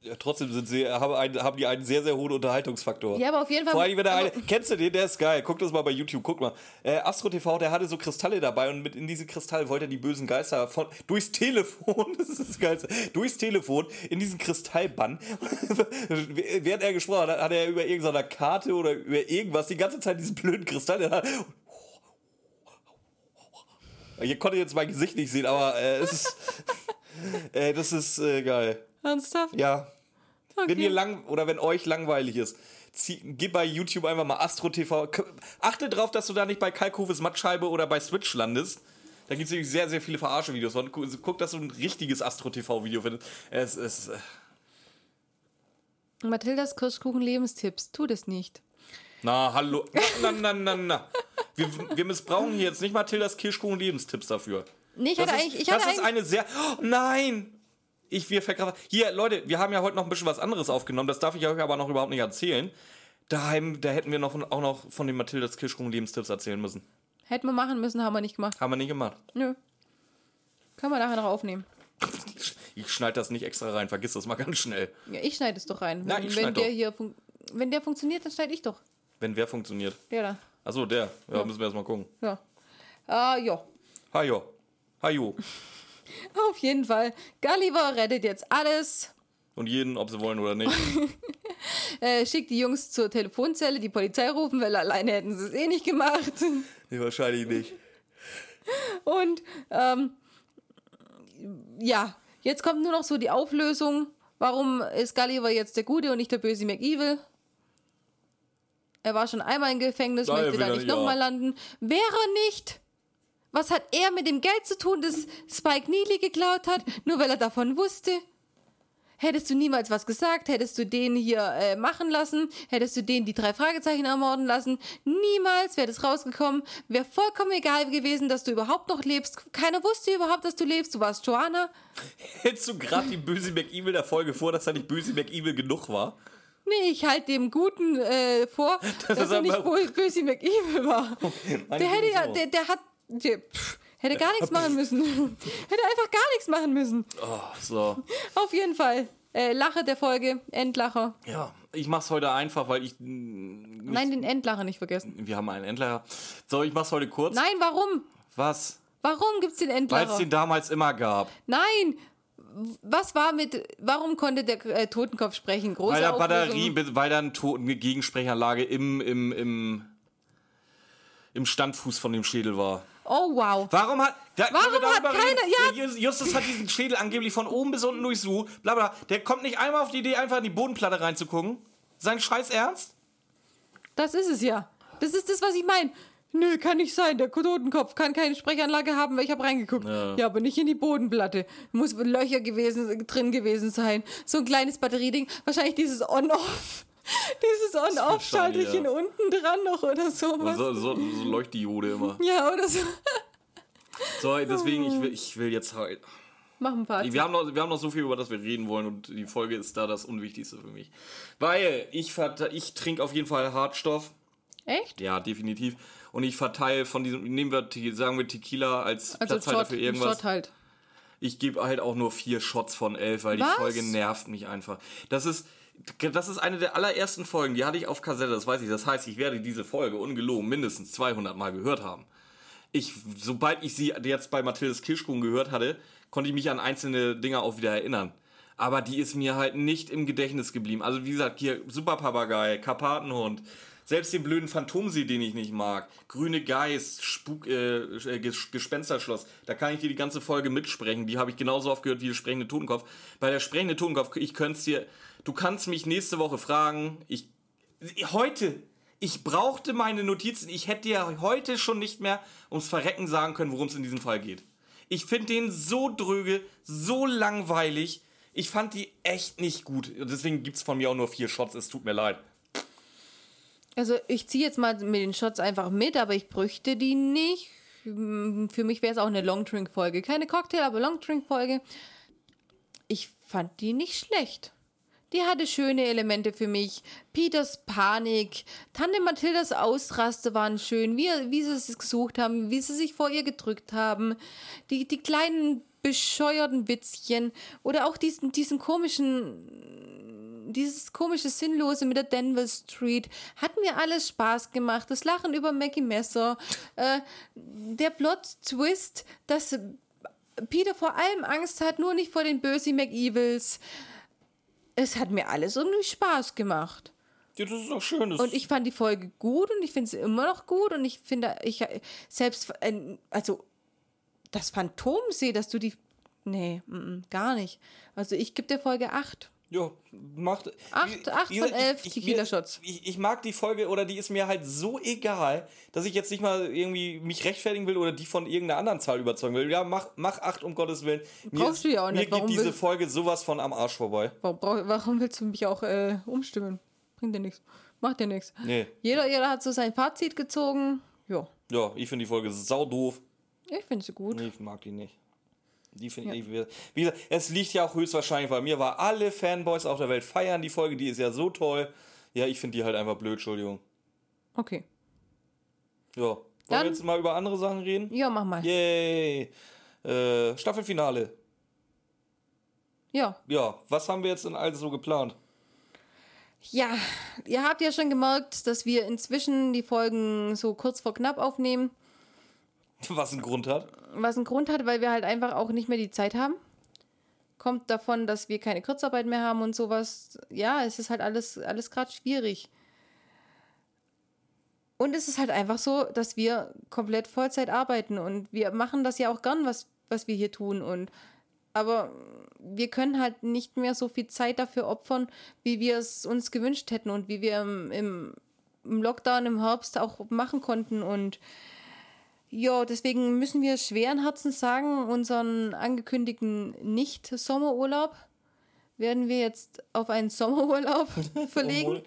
Ja, trotzdem sind sie, haben, einen, haben die einen sehr, sehr hohen Unterhaltungsfaktor. Ja, aber auf jeden Fall. Vor allem, wenn der eine, kennst du den? Der ist geil. Guck das mal bei YouTube, guck mal. Äh, Astro TV, der hatte so Kristalle dabei und mit in diese Kristalle wollte er die bösen Geister von, durchs Telefon, das ist das Geilste, durchs Telefon in diesen Kristallbann. Während er gesprochen hat, hat er über irgendeiner Karte oder über irgendwas die ganze Zeit diesen blöden Kristall. in der Hand. Ihr konntet jetzt mein Gesicht nicht sehen, aber äh, es ist, äh, das ist äh, geil. Ernsthaft? Ja. Wenn Okay. ihr lang oder wenn euch langweilig ist, zieh, gib bei YouTube einfach mal Astro TV. Achte drauf, dass du da nicht bei Kalkhofes Mattscheibe oder bei Switch landest. Da gibt es nämlich sehr, sehr viele Verarsche-Videos. Guck, dass du ein richtiges Astro TV-Video findest. Es ist. äh, Mathildas Kirschkuchen Lebenstipps. Tu das nicht. Na, hallo. Na, na, na, na. Wir, wir missbrauchen hier jetzt nicht Mathildas Kirschkuchen Lebenstipps dafür. Nee, ich Das, hatte ist, eigentlich. Ich das hatte ist eine sehr. Oh, nein! Ich wir vergraben. Hier, Leute, wir haben ja heute noch ein bisschen was anderes aufgenommen. Das darf ich euch aber noch überhaupt nicht erzählen. Daheim, da hätten wir noch auch noch von den Mathildas Kirschkuchen Lebenstipps erzählen müssen. hätten wir machen müssen, haben wir nicht gemacht. Haben wir nicht gemacht. Nö. Können wir nachher noch aufnehmen. Ich schneide das nicht extra rein, vergiss das mal ganz schnell. Ja, ich schneide es doch rein. Na, wenn, ich wenn der doch. hier wenn der funktioniert, dann schneide ich doch. Wenn wer funktioniert. Der da. Achso, der. Ja, müssen wir erstmal gucken. Ja. Ah, ja. Hajo. Hajo. Auf jeden Fall. Gulliver rettet jetzt alles. Und jeden, ob sie wollen oder nicht. Äh, schickt die Jungs zur Telefonzelle, die Polizei rufen, weil alleine hätten sie es eh nicht gemacht. nee, wahrscheinlich nicht. Und ähm, ja, jetzt kommt nur noch so die Auflösung. Warum ist Gulliver jetzt der Gute und nicht der böse McEvil? Er war schon einmal im Gefängnis, Da möchte da nicht ja. nochmal landen. Wäre er nicht? Was hat er mit dem Geld zu tun, das Spike Neely geklaut hat, nur weil er davon wusste? Hättest du niemals was gesagt, hättest du den hier äh, machen lassen, hättest du den die drei Fragezeichen ermorden lassen, niemals wäre das rausgekommen, wäre vollkommen egal gewesen, dass du überhaupt noch lebst. Keiner wusste überhaupt, dass du lebst, du warst Joanna. Hältst du gerade die böse McEvil der Folge vor, dass er nicht böse McEvil genug war? Nee, ich halte dem Guten äh, vor, dass ist er nicht böse McEvil war. Meine Der hätte ja, der, der hat, der, pff, hätte gar nichts machen müssen. hätte einfach gar nichts machen müssen. Oh, so. Auf jeden Fall. Äh, Lache der Folge, Endlacher. Ja, ich mach's heute einfach, weil ich. mm, Nein, den Endlacher nicht vergessen. Wir haben einen Endler. So, ich mach's heute kurz. Nein, warum? Was? Warum gibt's den Weil es Endlacher? den damals immer gab. Nein! Was war mit. Warum konnte der äh, Totenkopf sprechen? Große Weil da Auflösung. Batterie, weil da eine Gegensprechanlage im, im, im, im Standfuß von dem Schädel war. Oh, wow. Warum hat. Da, Warum hat keiner- reden? Der Jus- Justus hat diesen Schädel angeblich von oben bis unten durchsucht. Bla bla. Der kommt nicht einmal auf die Idee, einfach in die Bodenplatte reinzugucken. Sein Scheiß Ernst? Das ist es ja. Das ist das, was ich meine. Nö, kann nicht sein. Der Totenkopf kann keine Sprechanlage haben, weil ich habe reingeguckt. Ja. aber nicht in die Bodenplatte. Muss Löcher gewesen, drin gewesen sein. So ein kleines Batterieding. Wahrscheinlich dieses On-Off. Dieses On-Off-Schalterchen ja. unten dran noch oder sowas. So, so, so Leuchtdiode immer. Ja, oder so. So, deswegen, ich will, ich will jetzt halt. Mach ein paar. Wir haben, noch, wir haben noch so viel, über das wir reden wollen und die Folge ist da das Unwichtigste für mich. Weil ich, ich trinke auf jeden Fall Hartstoff. Echt? Ja, definitiv. Und ich verteile von diesem, nehmen wir, sagen wir Tequila als Also Platzhalter Shot, für irgendwas. Shot halt. Ich gebe halt auch nur vier Shots von elf, weil Was? die Folge nervt mich einfach. Das ist, das ist eine der allerersten Folgen, die hatte ich auf Kassette, das weiß ich. Das heißt, ich werde diese Folge ungelogen mindestens 200 Mal gehört haben. Ich, sobald ich sie jetzt bei Mathildes Kirschkuchen gehört hatte, konnte ich mich an einzelne Dinge auch wieder erinnern. Aber die ist mir halt nicht im Gedächtnis geblieben. Also wie gesagt, hier Super Papagei, Karpatenhund, selbst den blöden Phantomsee, den ich nicht mag, Grüne Geist, Spuk, äh, äh, Ges- Gespensterschloss, da kann ich dir die ganze Folge mitsprechen. Die habe ich genauso oft gehört wie der sprechende Totenkopf. Bei der sprechende Totenkopf, ich könnte es dir, du kannst mich nächste Woche fragen, ich, heute, ich brauchte meine Notizen, ich hätte dir heute schon nicht mehr ums Verrecken sagen können, worum es in diesem Fall geht. Ich finde den so dröge, so langweilig. Ich fand die echt nicht gut. Deswegen gibt es von mir auch nur vier Shots. Es tut mir leid. Also ich ziehe jetzt mal mit den Shots einfach mit, aber ich bräuchte die nicht. Hm, Für mich wäre es auch eine Long-Drink-Folge. Keine Cocktail, aber Long-Drink-Folge. Ich fand die nicht schlecht. Die hatte schöne Elemente für mich. Peters Panik, Tante Mathildas Ausraste waren schön, wie, wie sie es gesucht haben, wie sie sich vor ihr gedrückt haben. Die, die kleinen bescheuerten Witzchen oder auch diesen, diesen komischen dieses komische Sinnlose mit der Denver Street hat mir alles Spaß gemacht. Das Lachen über Maggie Messer, äh, der Plot-Twist, dass Peter vor allem Angst hat, nur nicht vor den bösen McEvils. Es hat mir alles irgendwie Spaß gemacht. Ja, das ist doch schön. Und ich fand die Folge gut und ich finde sie immer noch gut und ich finde, ich selbst, äh, also das Phantomsee, dass du die, nee, mm, mm, gar nicht. Also ich gebe der Folge 8. Ja, macht. Acht- acht von elf Tequila-Shots. Ich, ich mag die Folge oder die ist mir halt so egal, dass ich jetzt nicht mal irgendwie mich rechtfertigen will oder die von irgendeiner anderen Zahl überzeugen will. Ja, mach, mach acht um Gottes Willen. Mir, Brauchst du ja auch Mir nicht. geht Warum diese Folge sowas von am Arsch vorbei. Warum, warum willst du mich auch äh, umstimmen? Bringt dir nichts. Macht dir nichts. Nee. Jeder, jeder hat so sein Fazit gezogen. Ja, Ja, ich finde die Folge sau doof. ich finde sie gut. Nee, ich mag die nicht. Die finde ich. Wie gesagt, es liegt ja auch höchstwahrscheinlich bei mir, weil alle Fanboys auf der Welt feiern die Folge, die ist ja so toll. Ja, ich finde die halt einfach blöd, Entschuldigung. Okay. Ja. Wollen Dann- wir jetzt mal über andere Sachen reden? Ja, mach mal. Yay! Äh, Staffelfinale. Ja. Ja, was haben wir jetzt denn alles so geplant? Ja, ihr habt ja schon gemerkt, dass wir inzwischen die Folgen so kurz vor knapp aufnehmen. Was einen Grund hat? Was einen Grund hat, weil wir halt einfach auch nicht mehr die Zeit haben. Kommt davon, dass wir keine Kurzarbeit mehr haben und sowas. Ja, es ist halt alles, alles gerade schwierig. Und es ist halt einfach so, dass wir komplett Vollzeit arbeiten und wir machen das ja auch gern, was, was wir hier tun. Und aber wir können halt nicht mehr so viel Zeit dafür opfern, wie wir es uns gewünscht hätten und wie wir im, im, Lockdown im Herbst auch machen konnten. Und ja, deswegen müssen wir schweren Herzens sagen, unseren angekündigten Nicht-Sommerurlaub werden wir jetzt auf einen Sommerurlaub verlegen.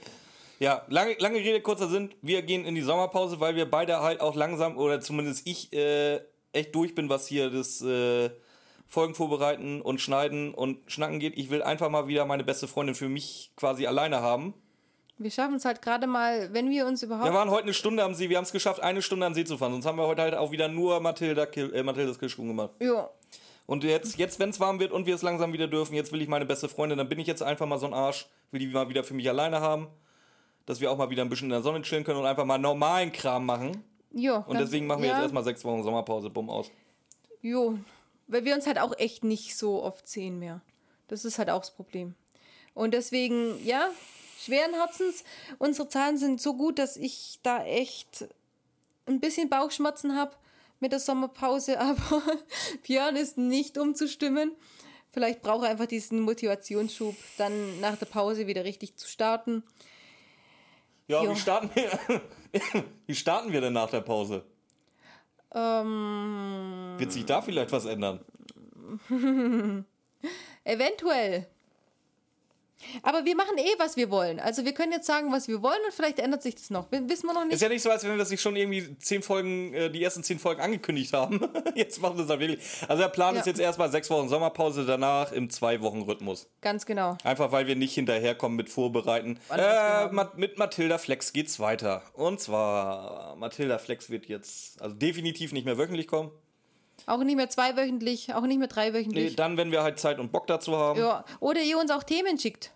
Ja, lange, lange Rede, kurzer Sinn. Wir gehen in die Sommerpause, weil wir beide halt auch langsam, oder zumindest ich, äh, echt durch bin, was hier das äh, Folgen vorbereiten und schneiden und schnacken geht. Ich will einfach mal wieder meine beste Freundin für mich quasi alleine haben. Wir schaffen es halt gerade mal, wenn wir uns überhaupt. Wir waren heute eine Stunde am See, wir haben es geschafft, eine Stunde am See zu fahren. Sonst haben wir heute halt auch wieder nur Mathilda, äh, Mathildas Kirschkuchen gemacht. ja, Und jetzt, jetzt wenn es warm wird und wir es langsam wieder dürfen, jetzt will ich meine beste Freundin, dann bin ich jetzt einfach mal so ein Arsch, will die mal wieder für mich alleine haben. Dass wir auch mal wieder ein bisschen in der Sonne chillen können und einfach mal normalen Kram machen. ja. Und deswegen machen wir ja, jetzt erstmal sechs Wochen Sommerpause, bumm aus. Jo, weil wir uns halt auch echt nicht so oft sehen mehr. Das ist halt auch das Problem. Und deswegen, ja, schweren Herzens, unsere Zahlen sind so gut, dass ich da echt ein bisschen Bauchschmerzen habe mit der Sommerpause, aber Björn ist nicht umzustimmen. Vielleicht braucht er einfach diesen Motivationsschub, dann nach der Pause wieder richtig zu starten. Ja, Jo. wie starten wir? wie starten wir denn nach der Pause? Ähm, Wird sich da vielleicht was ändern? Eventuell. Aber wir machen eh, was wir wollen. Also wir können jetzt sagen, was wir wollen und vielleicht ändert sich das noch. Wissen wir noch nicht. Ist ja nicht so, als wenn wir das nicht schon irgendwie zehn Folgen, äh, die ersten zehn Folgen angekündigt haben. jetzt machen wir es halt wirklich. Also der Plan Ja. ist jetzt erstmal sechs Wochen Sommerpause, danach im Zwei-Wochen-Rhythmus. Ganz genau. Einfach weil wir nicht hinterherkommen mit Vorbereiten. Äh, mit Matilda Flex geht's weiter. Und zwar, Matilda Flex wird jetzt also definitiv nicht mehr wöchentlich kommen. Auch nicht mehr zweiwöchentlich, auch nicht mehr Nee, dreiwöchentlich. dann, wenn wir halt Zeit und Bock dazu haben. Ja, ja. Oder ihr uns auch Themen schickt.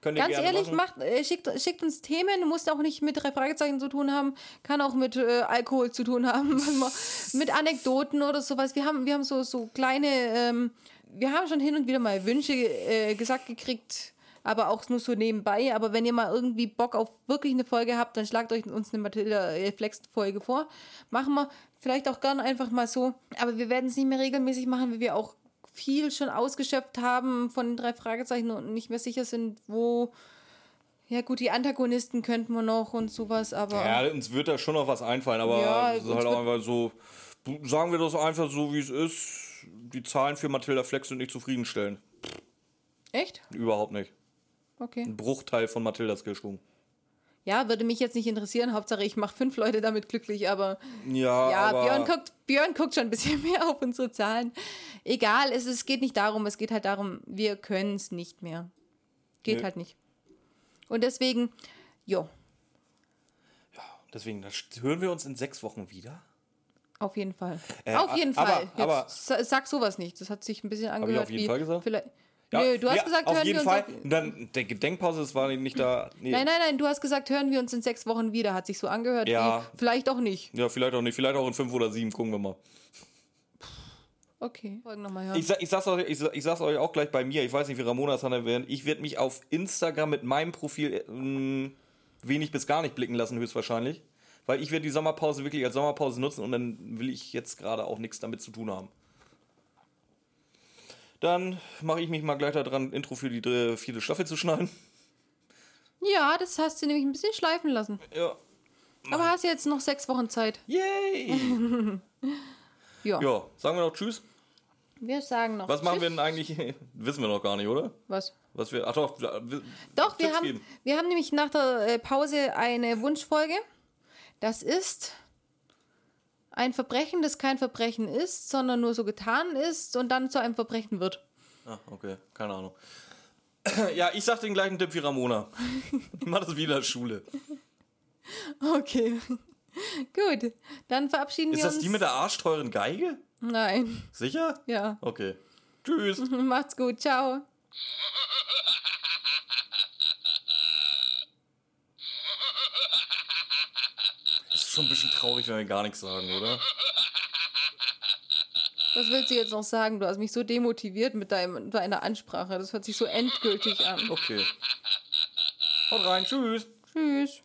könnt ihr Ganz gerne ehrlich, machen. macht, äh, schickt, schickt uns Themen, muss auch nicht mit drei Fragezeichen zu tun haben, kann auch mit äh, Alkohol zu tun haben, mit Anekdoten oder sowas. Wir haben, wir haben so, so kleine, ähm, wir haben schon hin und wieder mal Wünsche äh, gesagt gekriegt, aber auch nur so nebenbei. Aber wenn ihr mal irgendwie Bock auf wirklich eine Folge habt, dann schlagt euch uns eine Matilda äh, Flex-Folge vor. Machen wir vielleicht auch gern einfach mal so. Aber wir werden es nicht mehr regelmäßig machen, weil wir auch viel schon ausgeschöpft haben von den drei Fragezeichen und nicht mehr sicher sind, wo. Ja, gut, die Antagonisten könnten wir noch und sowas, aber. Ja, uns wird da schon noch was einfallen, aber Ja, es ist halt auch einfach so, sagen wir das einfach so, wie es ist. Die Zahlen für Matilda Flex sind nicht zufriedenstellend. Echt? Überhaupt nicht. Okay. Ein Bruchteil von Matildas Kirschkuchen. Ja, würde mich jetzt nicht interessieren. Hauptsache, ich mache fünf Leute damit glücklich, aber. Ja, Ja, aber Björn, guckt, Björn guckt schon ein bisschen mehr auf unsere Zahlen. Egal, es, es geht nicht darum, es geht halt darum, wir können es nicht mehr. Geht Nö. halt nicht. Und deswegen, jo, deswegen, das hören wir uns in sechs Wochen wieder. auf jeden Fall. Äh, auf jeden aber- Fall. Jetzt aber- sa- sag sowas nicht. Das hat sich ein bisschen angehört auf jeden wie. Fall gesagt? Vielleicht, Ja, Nö, du hast ja, gesagt, auf hören jeden wir Fall. uns. Und dann der Gedenkpause, das war nicht da. Nee. Nein, nein, nein, du hast gesagt, hören wir uns in sechs Wochen wieder. Hat sich so angehört. Ja. Wie, vielleicht auch nicht. Ja, vielleicht auch nicht. Vielleicht auch in fünf oder sieben. Gucken wir mal. Okay. Folgen nochmal hören. Ich, ich, sag's euch, ich, ich sag's euch auch gleich bei mir. Ich weiß nicht, wie Ramona es dann erwähnt. Ich werde mich auf Instagram mit meinem Profil ähm, wenig bis gar nicht blicken lassen, höchstwahrscheinlich. Weil ich werde die Sommerpause wirklich als Sommerpause nutzen und dann will ich jetzt gerade auch nichts damit zu tun haben. Dann mache ich mich mal gleich daran, Intro für die vierte Staffel zu schneiden. Ja, das hast du nämlich ein bisschen schleifen lassen. Ja. Aber hast jetzt noch sechs Wochen Zeit. Yay! Ja. ja, sagen wir noch Tschüss. Wir sagen noch. Was machen wir Tschüss. denn eigentlich? Wissen wir noch gar nicht, oder? Was? Was wir. Ach doch, wir- Doch, wir haben, geben. wir haben nämlich nach der äh, Pause eine Wunschfolge. Das ist ein Verbrechen, das kein Verbrechen ist, sondern nur so getan ist und dann zu einem Verbrechen wird. Ah, okay, keine Ahnung. Ja, ich sag den gleichen Tipp wie Ramona. Ich mach das wieder Schule. Okay. Gut, dann verabschieden Ist wir das uns. die mit der arschteuren Geige? Nein. Sicher? Ja. Okay. Tschüss. Macht's gut. Ciao. Das ist schon ein bisschen traurig, wenn wir gar nichts sagen, oder? Was willst du jetzt noch sagen? Du hast mich so demotiviert mit deinem, deiner Ansprache. Das hört sich so endgültig an. Okay. Haut rein, tschüss. Tschüss.